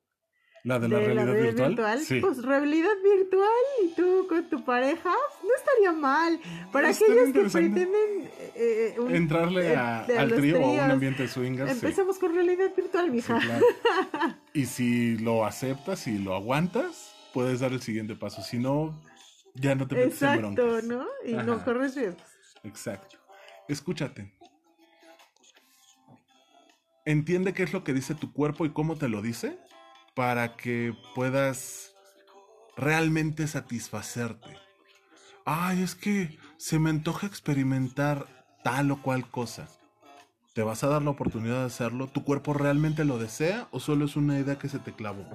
¿La de la realidad virtual? Sí.
pues realidad virtual y tú con tu pareja, no estaría mal. Para aquellos que pretenden eh, un-
Entrarle
eh,
a-
de
al trío o a un ambiente swinger. sí.
Empecemos con realidad virtual,
Sí,
mija.
claro. Y si lo aceptas y lo aguantas, puedes dar el siguiente paso. Si no, ya no te metes en
Exacto,
broncas.
¿no? Y no corres riesgos.
Exacto. Escúchate. Entiende qué es lo que dice tu cuerpo y cómo te lo dice para que puedas realmente satisfacerte. Ay, es que se me antoja experimentar tal o cual cosa. ¿Te vas a dar la oportunidad de hacerlo? ¿Tu cuerpo realmente lo desea o solo es una idea que se te clavó?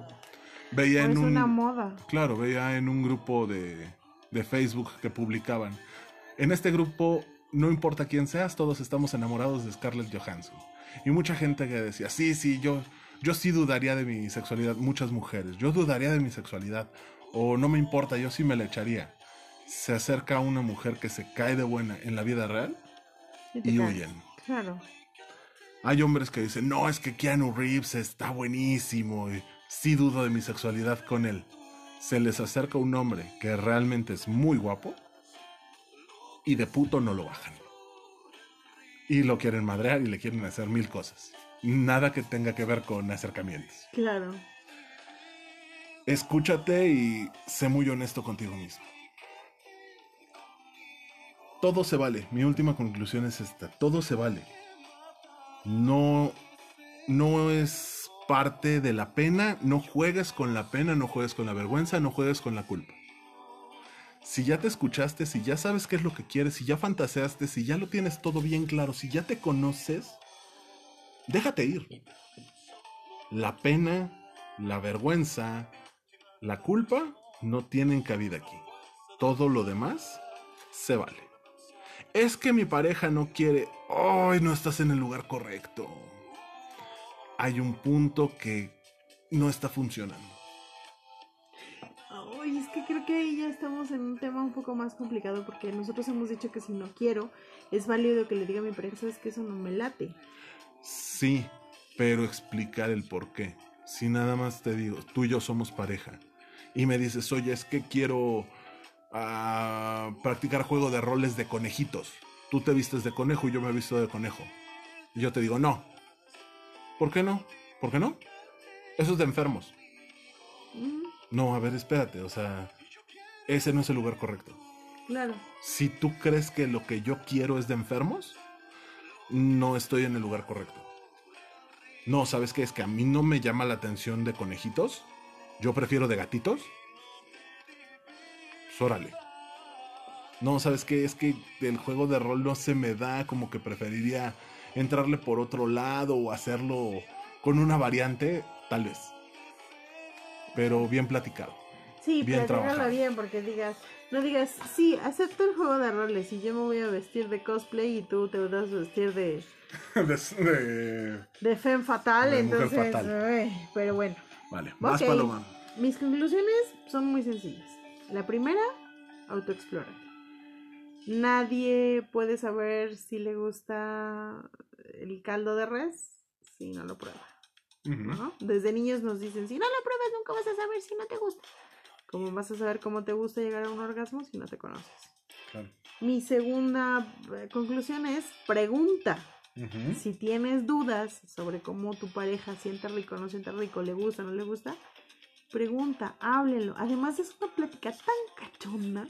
Veía en
es
un
una moda.
Claro, veía en un grupo de, de Facebook que publicaban. En este grupo, no importa quién seas, todos estamos enamorados de Scarlett Johansson. Y mucha gente que decía, sí, sí, yo, yo sí dudaría de mi sexualidad. Muchas mujeres, yo dudaría de mi sexualidad. O no me importa, yo sí me la echaría. Se acerca a una mujer que se cae de buena en la vida real y huyen.
Claro.
Hay hombres que dicen, no, es que Keanu Reeves está buenísimo y sí dudo de mi sexualidad con él. Se les acerca un hombre que realmente es muy guapo y de puto no lo bajan. Y lo quieren madrear y le quieren hacer mil cosas. Nada que tenga que ver con acercamientos.
Claro.
Escúchate y sé muy honesto contigo mismo. Todo se vale. Mi última conclusión es esta. Todo se vale. No, no es parte de la pena. No juegues con la pena, no juegues con la vergüenza, no juegues con la culpa. Si ya te escuchaste, si ya sabes qué es lo que quieres, si ya fantaseaste, si ya lo tienes todo bien claro, si ya te conoces, déjate ir. La pena, la vergüenza, la culpa no tienen cabida aquí. Todo lo demás se vale. Es que mi pareja no quiere. ¡Ay, no estás en el lugar correcto! Hay un punto que no está funcionando.
Ay, es que creo que ahí ya estamos en un tema un poco más complicado porque nosotros hemos dicho que si no quiero, es válido que le diga a mi pareja, sabes que eso no me late.
Sí, pero explicar el por qué. Si nada más te digo, tú y yo somos pareja, y me dices, oye, es que quiero ah, practicar juego de roles de conejitos. tú te vistes de conejo y yo me he visto de conejo. Y yo te digo, no. ¿Por qué no? ¿Por qué no? Eso es de enfermos. No, a ver, espérate, o sea, ese no es el lugar correcto.
claro.
Si tú crees que lo que yo quiero es de enfermos, no estoy en el lugar correcto. No, ¿sabes qué? Es que a mí no me llama la atención de conejitos. Yo prefiero de gatitos. Pues órale. No, ¿sabes qué? Es que el juego de rol no se me da como que preferiría entrarle por otro lado o hacerlo con una variante, tal vez. Pero bien platicado.
Sí,
Bien trabajado.
bien porque digas, no digas, sí, acepto el juego de roles y yo me voy a vestir de cosplay y tú te vas a vestir de,
De-
de femme fatal,
De mujer
entonces,
fatal.
pero bueno.
Vale, más
Ok.
paloma.
Mis conclusiones son muy sencillas. La primera, autoexplora. Nadie puede saber si le gusta el caldo de res si no lo prueba. ¿no? Desde niños nos dicen, si no lo pruebas nunca vas a saber si no te gusta. ¿Cómo vas a saber cómo te gusta llegar a un orgasmo si no te conoces?
Claro.
Mi segunda eh, conclusión es pregunta. Si tienes dudas sobre cómo tu pareja siente rico no siente rico, le gusta no le gusta, pregunta, háblelo. Además es una plática tan cachonda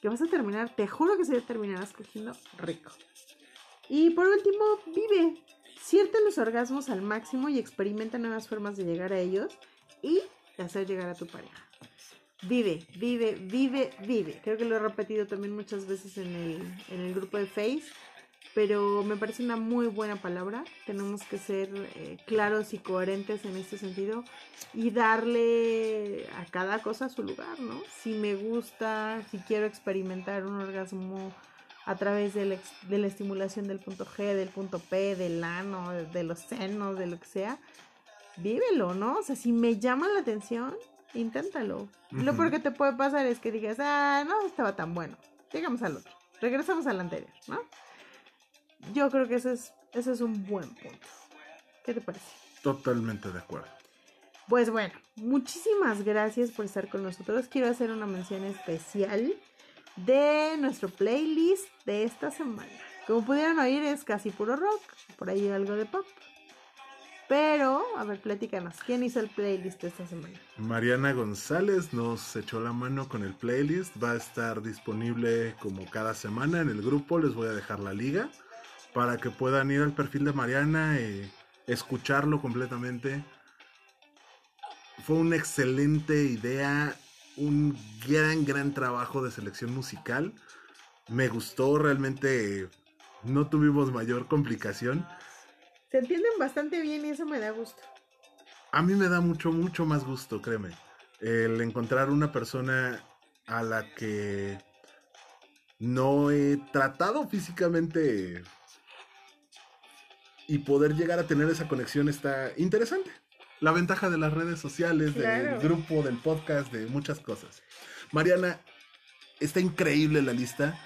que vas a terminar, te juro que se terminarás cogiendo rico. Y por último, vive. Siente los orgasmos al máximo y experimenta nuevas formas de llegar a ellos y de hacer llegar a tu pareja. Vive, vive, vive, vive. Creo que lo he repetido también muchas veces en el, en el grupo de Face, pero me parece una muy buena palabra. Tenemos que ser eh, claros y coherentes en este sentido y darle a cada cosa su lugar, ¿no? Si me gusta, si quiero experimentar un orgasmo a través de la, de la estimulación del punto G, del punto P, del ano, de, los senos, de lo que sea, vívelo, ¿no? O sea, si me llama la atención, inténtalo. Lo
Ujú.
peor que te puede pasar es que digas, ah, no estaba tan bueno. Llegamos al otro. Regresamos al anterior, ¿no? Yo creo que ese es, ese es un buen punto. ¿Qué te parece?
Totalmente de acuerdo.
Pues bueno, muchísimas gracias por estar con nosotros. Quiero hacer una mención especial de nuestro playlist de esta semana. Como pudieron oír, es casi puro rock, por ahí algo de pop. Pero, a ver, platícanos, ¿quién hizo el playlist esta semana?
Mariana González nos echó la mano con el playlist. Va a estar disponible como cada semana en el grupo. Les voy a dejar la liga para que puedan ir al perfil de Mariana y escucharlo completamente. Fue una excelente idea, un gran, gran trabajo de selección musical. Me gustó, realmente no tuvimos mayor complicación.
Se entienden bastante bien y eso me da gusto.
A mí me da mucho, mucho más gusto, créeme. El encontrar una persona a la que no he tratado físicamente y poder llegar a tener esa conexión está interesante. La ventaja de las redes sociales,
Claro.
del grupo, del podcast, de muchas cosas. Mariana, está increíble la lista.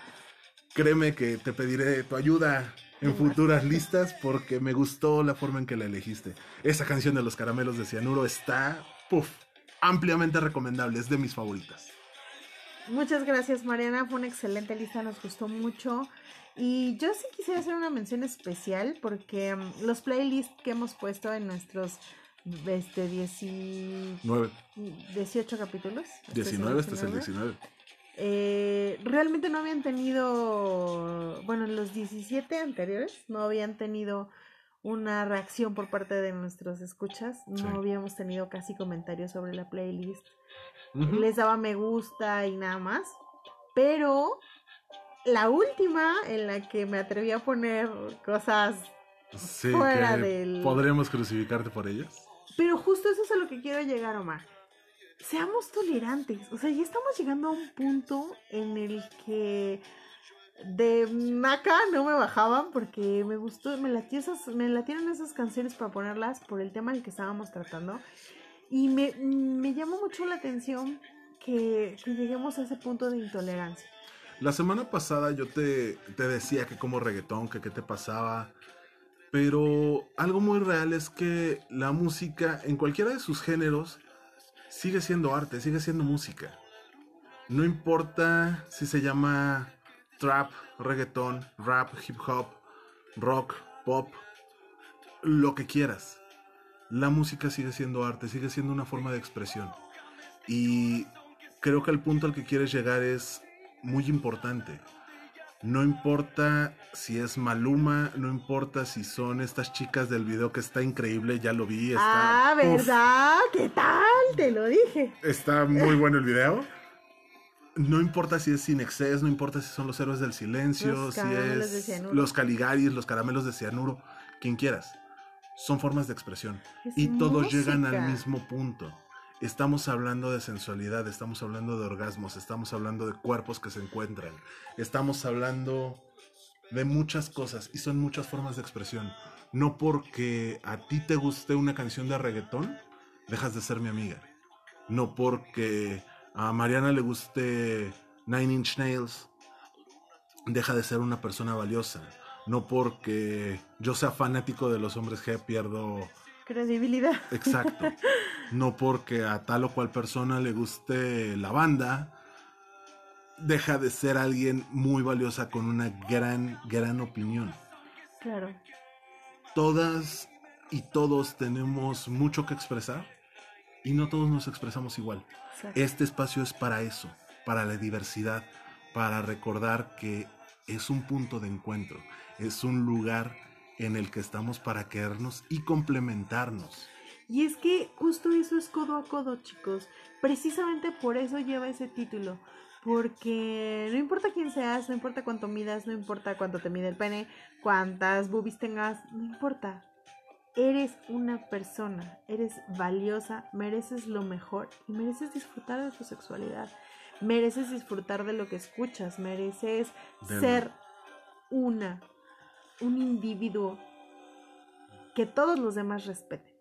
Créeme que te pediré tu ayuda en futuras listas porque me gustó la forma en que la elegiste. Esa canción de los caramelos de cianuro está, puff, ampliamente recomendable, es de mis favoritas.
Muchas gracias Mariana, fue una excelente lista, nos gustó mucho. Y yo sí quisiera hacer una mención especial porque mm, los playlists que hemos puesto en nuestros este, 10 y-
9,
18 capítulos. este
19, este es el
19,
19.
eh, realmente no habían tenido, bueno, en los 17 anteriores no habían tenido una reacción por parte de nuestros escuchas, no
Sí.
habíamos tenido casi comentarios sobre la playlist les daba me gusta y nada más. Pero la última en la que me atreví a poner cosas,
Sí,
fuera del-
¿Podremos crucificarte por ellas?
Pero justo eso es a lo que quiero llegar, Omar. Seamos tolerantes. O sea, ya estamos llegando a un punto en el que de acá no me bajaban porque me gustó, me esas, me latieron esas canciones para ponerlas por el tema del que estábamos tratando. Y me, me llamó mucho la atención que, que lleguemos a ese punto de intolerancia.
La semana pasada yo te, te decía que como reggaetón, que qué te pasaba. Pero algo muy real es que la música, en cualquiera de sus géneros, sigue siendo arte, sigue siendo música. No importa si se llama trap, reggaetón, rap, hip hop, rock, pop, lo que quieras. La música sigue siendo arte, sigue siendo una forma de expresión. Y creo que el punto al que quieres llegar es muy importante. No importa si es Maluma, no importa si son estas chicas del video que está increíble, ya lo vi.
Está, ah, ¿verdad? ¿Qué tal? Te lo dije.
Está muy bueno el video. No importa si es sin exceso, no importa si son los héroes del silencio, si es los caligaris, los caramelos de cianuro, quien quieras. Son formas de expresión. y todos llegan al mismo punto Estamos hablando de sensualidad, estamos hablando de orgasmos, estamos hablando de cuerpos que se encuentran, estamos hablando de muchas cosas y son muchas formas de expresión. No porque a ti te guste una canción de reggaetón, dejas de ser mi amiga. No porque a Mariana le guste Nine Inch Nails, deja de ser una persona valiosa. No porque yo sea fanático de los hombres G, pierdo
credibilidad.
Exacto. No porque a tal o cual persona le guste la banda, deja de ser alguien muy valiosa con una gran, gran opinión.
Claro.
Todas y todos tenemos mucho que expresar y no todos nos expresamos igual. Este espacio es para eso, para la diversidad, para recordar que es un punto de encuentro, es un lugar en el que estamos para querernos y complementarnos.
Y es que justo eso es codo a codo, chicos. Precisamente por eso lleva ese título. Porque no importa quién seas, no importa cuánto midas, no importa cuánto te mide el pene, cuántas boobies tengas, no importa. Eres una persona, eres valiosa, mereces lo mejor y mereces disfrutar de tu sexualidad. Mereces disfrutar de lo que escuchas, mereces ser una un individuo que todos los demás respeten.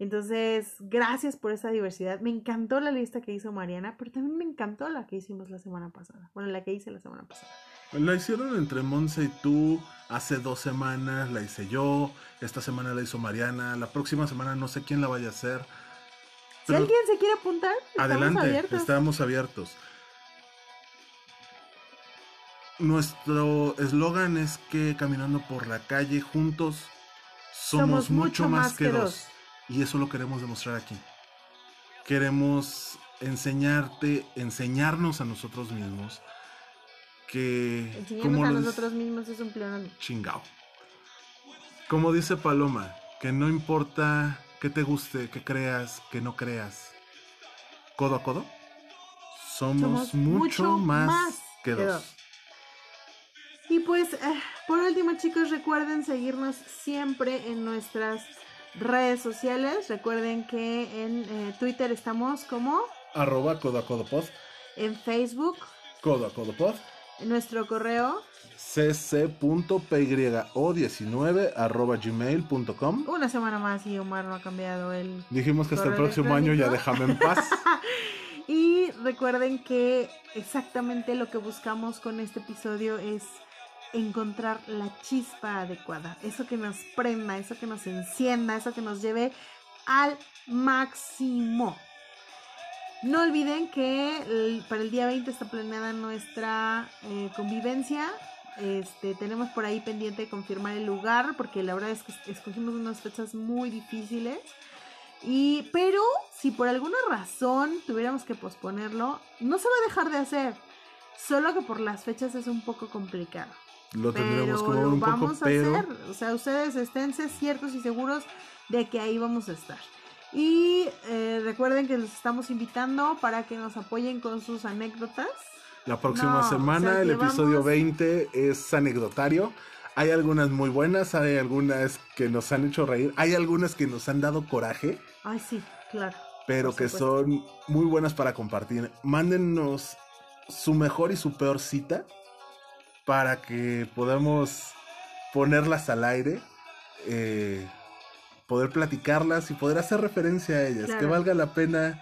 Entonces, gracias por esa diversidad. Me encantó la lista que hizo Mariana, pero también me encantó la que hicimos la semana pasada. Bueno, la que hice la semana pasada.
La hicieron entre Monse y tú hace dos semanas, la hice yo, esta semana la hizo Mariana, la próxima semana no sé quién la vaya a hacer.
si alguien se quiere apuntar,
estamos adelante, abiertos. estamos abiertos. Nuestro eslogan es que caminando por la calle juntos somos, mucho, más, que, dos. Y eso lo queremos demostrar aquí. Queremos enseñarte, enseñarnos a nosotros mismos que...
Como a nosotros mismos es un
Chingao. Como dice Paloma, que no importa que te guste, que creas, que no creas. Codo a codo. Somos, mucho, más, que, dos.
Y pues, eh, por último, chicos, recuerden seguirnos siempre en nuestras redes sociales. Recuerden que en eh, Twitter estamos como
arroba codacodopod.
En Facebook.
Codacodopod.
En nuestro correo
cc.pyo19 arroba gmail.com
Una semana más y Omar no ha cambiado el...
Dijimos que hasta el próximo año ya déjame en paz.
y recuerden que exactamente lo que buscamos con este episodio es encontrar la chispa adecuada, eso que nos prenda, eso que nos encienda, eso que nos lleve al máximo. No olviden que para el día 20 está planeada nuestra eh, convivencia. Este, tenemos por ahí pendiente confirmar el lugar porque la verdad es que escogimos unas fechas muy difíciles. Y, pero si por alguna razón tuviéramos que posponerlo, no se va a dejar de hacer. Solo que por las fechas es un poco complicado
lo tendremos como un
vamos
poco, a
hacer. O sea, ustedes esténse ciertos y seguros de que ahí vamos a estar. Y eh, recuerden que los estamos invitando para que nos apoyen con sus anécdotas.
La próxima semana, el episodio 20 es anecdotario. Hay algunas muy buenas, hay algunas que nos han hecho reír, hay algunas que nos han dado coraje.
Ay, sí, claro.
Pero que son muy buenas para compartir. Mándennos su mejor y su peor cita para que podamos ponerlas al aire, eh, poder platicarlas y poder hacer referencia a ellas, que valga la pena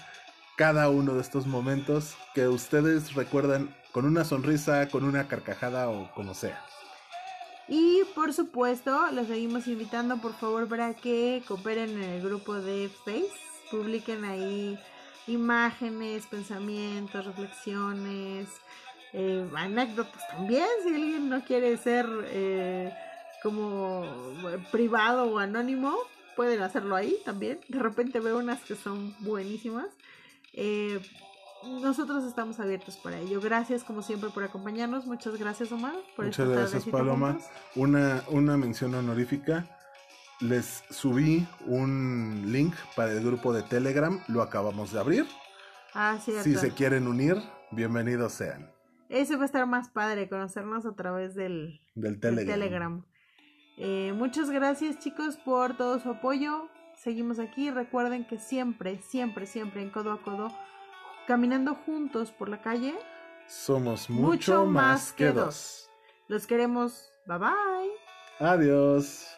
cada uno de estos momentos que ustedes recuerdan con una sonrisa, con una carcajada o como sea.
Y por supuesto, los seguimos invitando por favor para que cooperen en el grupo de Face, publiquen ahí imágenes, pensamientos, reflexiones, eh, anécdotas también, si alguien no quiere ser eh, como eh, privado o anónimo, pueden hacerlo ahí también. De repente veo unas que son buenísimas. Eh, nosotros estamos abiertos para ello. Gracias como siempre por acompañarnos. Muchas gracias Omar. Por
Muchas gracias Paloma. Una, una mención honorífica. Les subí un link para el grupo de Telegram. Lo acabamos de abrir.
Ah.
Si se quieren unir, bienvenidos sean.
Ese va a estar más padre, conocernos a través del,
Del
del
Telegram.
Eh, muchas gracias chicos por todo su apoyo. Seguimos aquí. Recuerden que siempre, siempre, siempre en codo a codo, caminando juntos por la calle,
Somos
Mucho
mucho,
más
que
dos.
dos.
los queremos. Bye bye.
Adiós.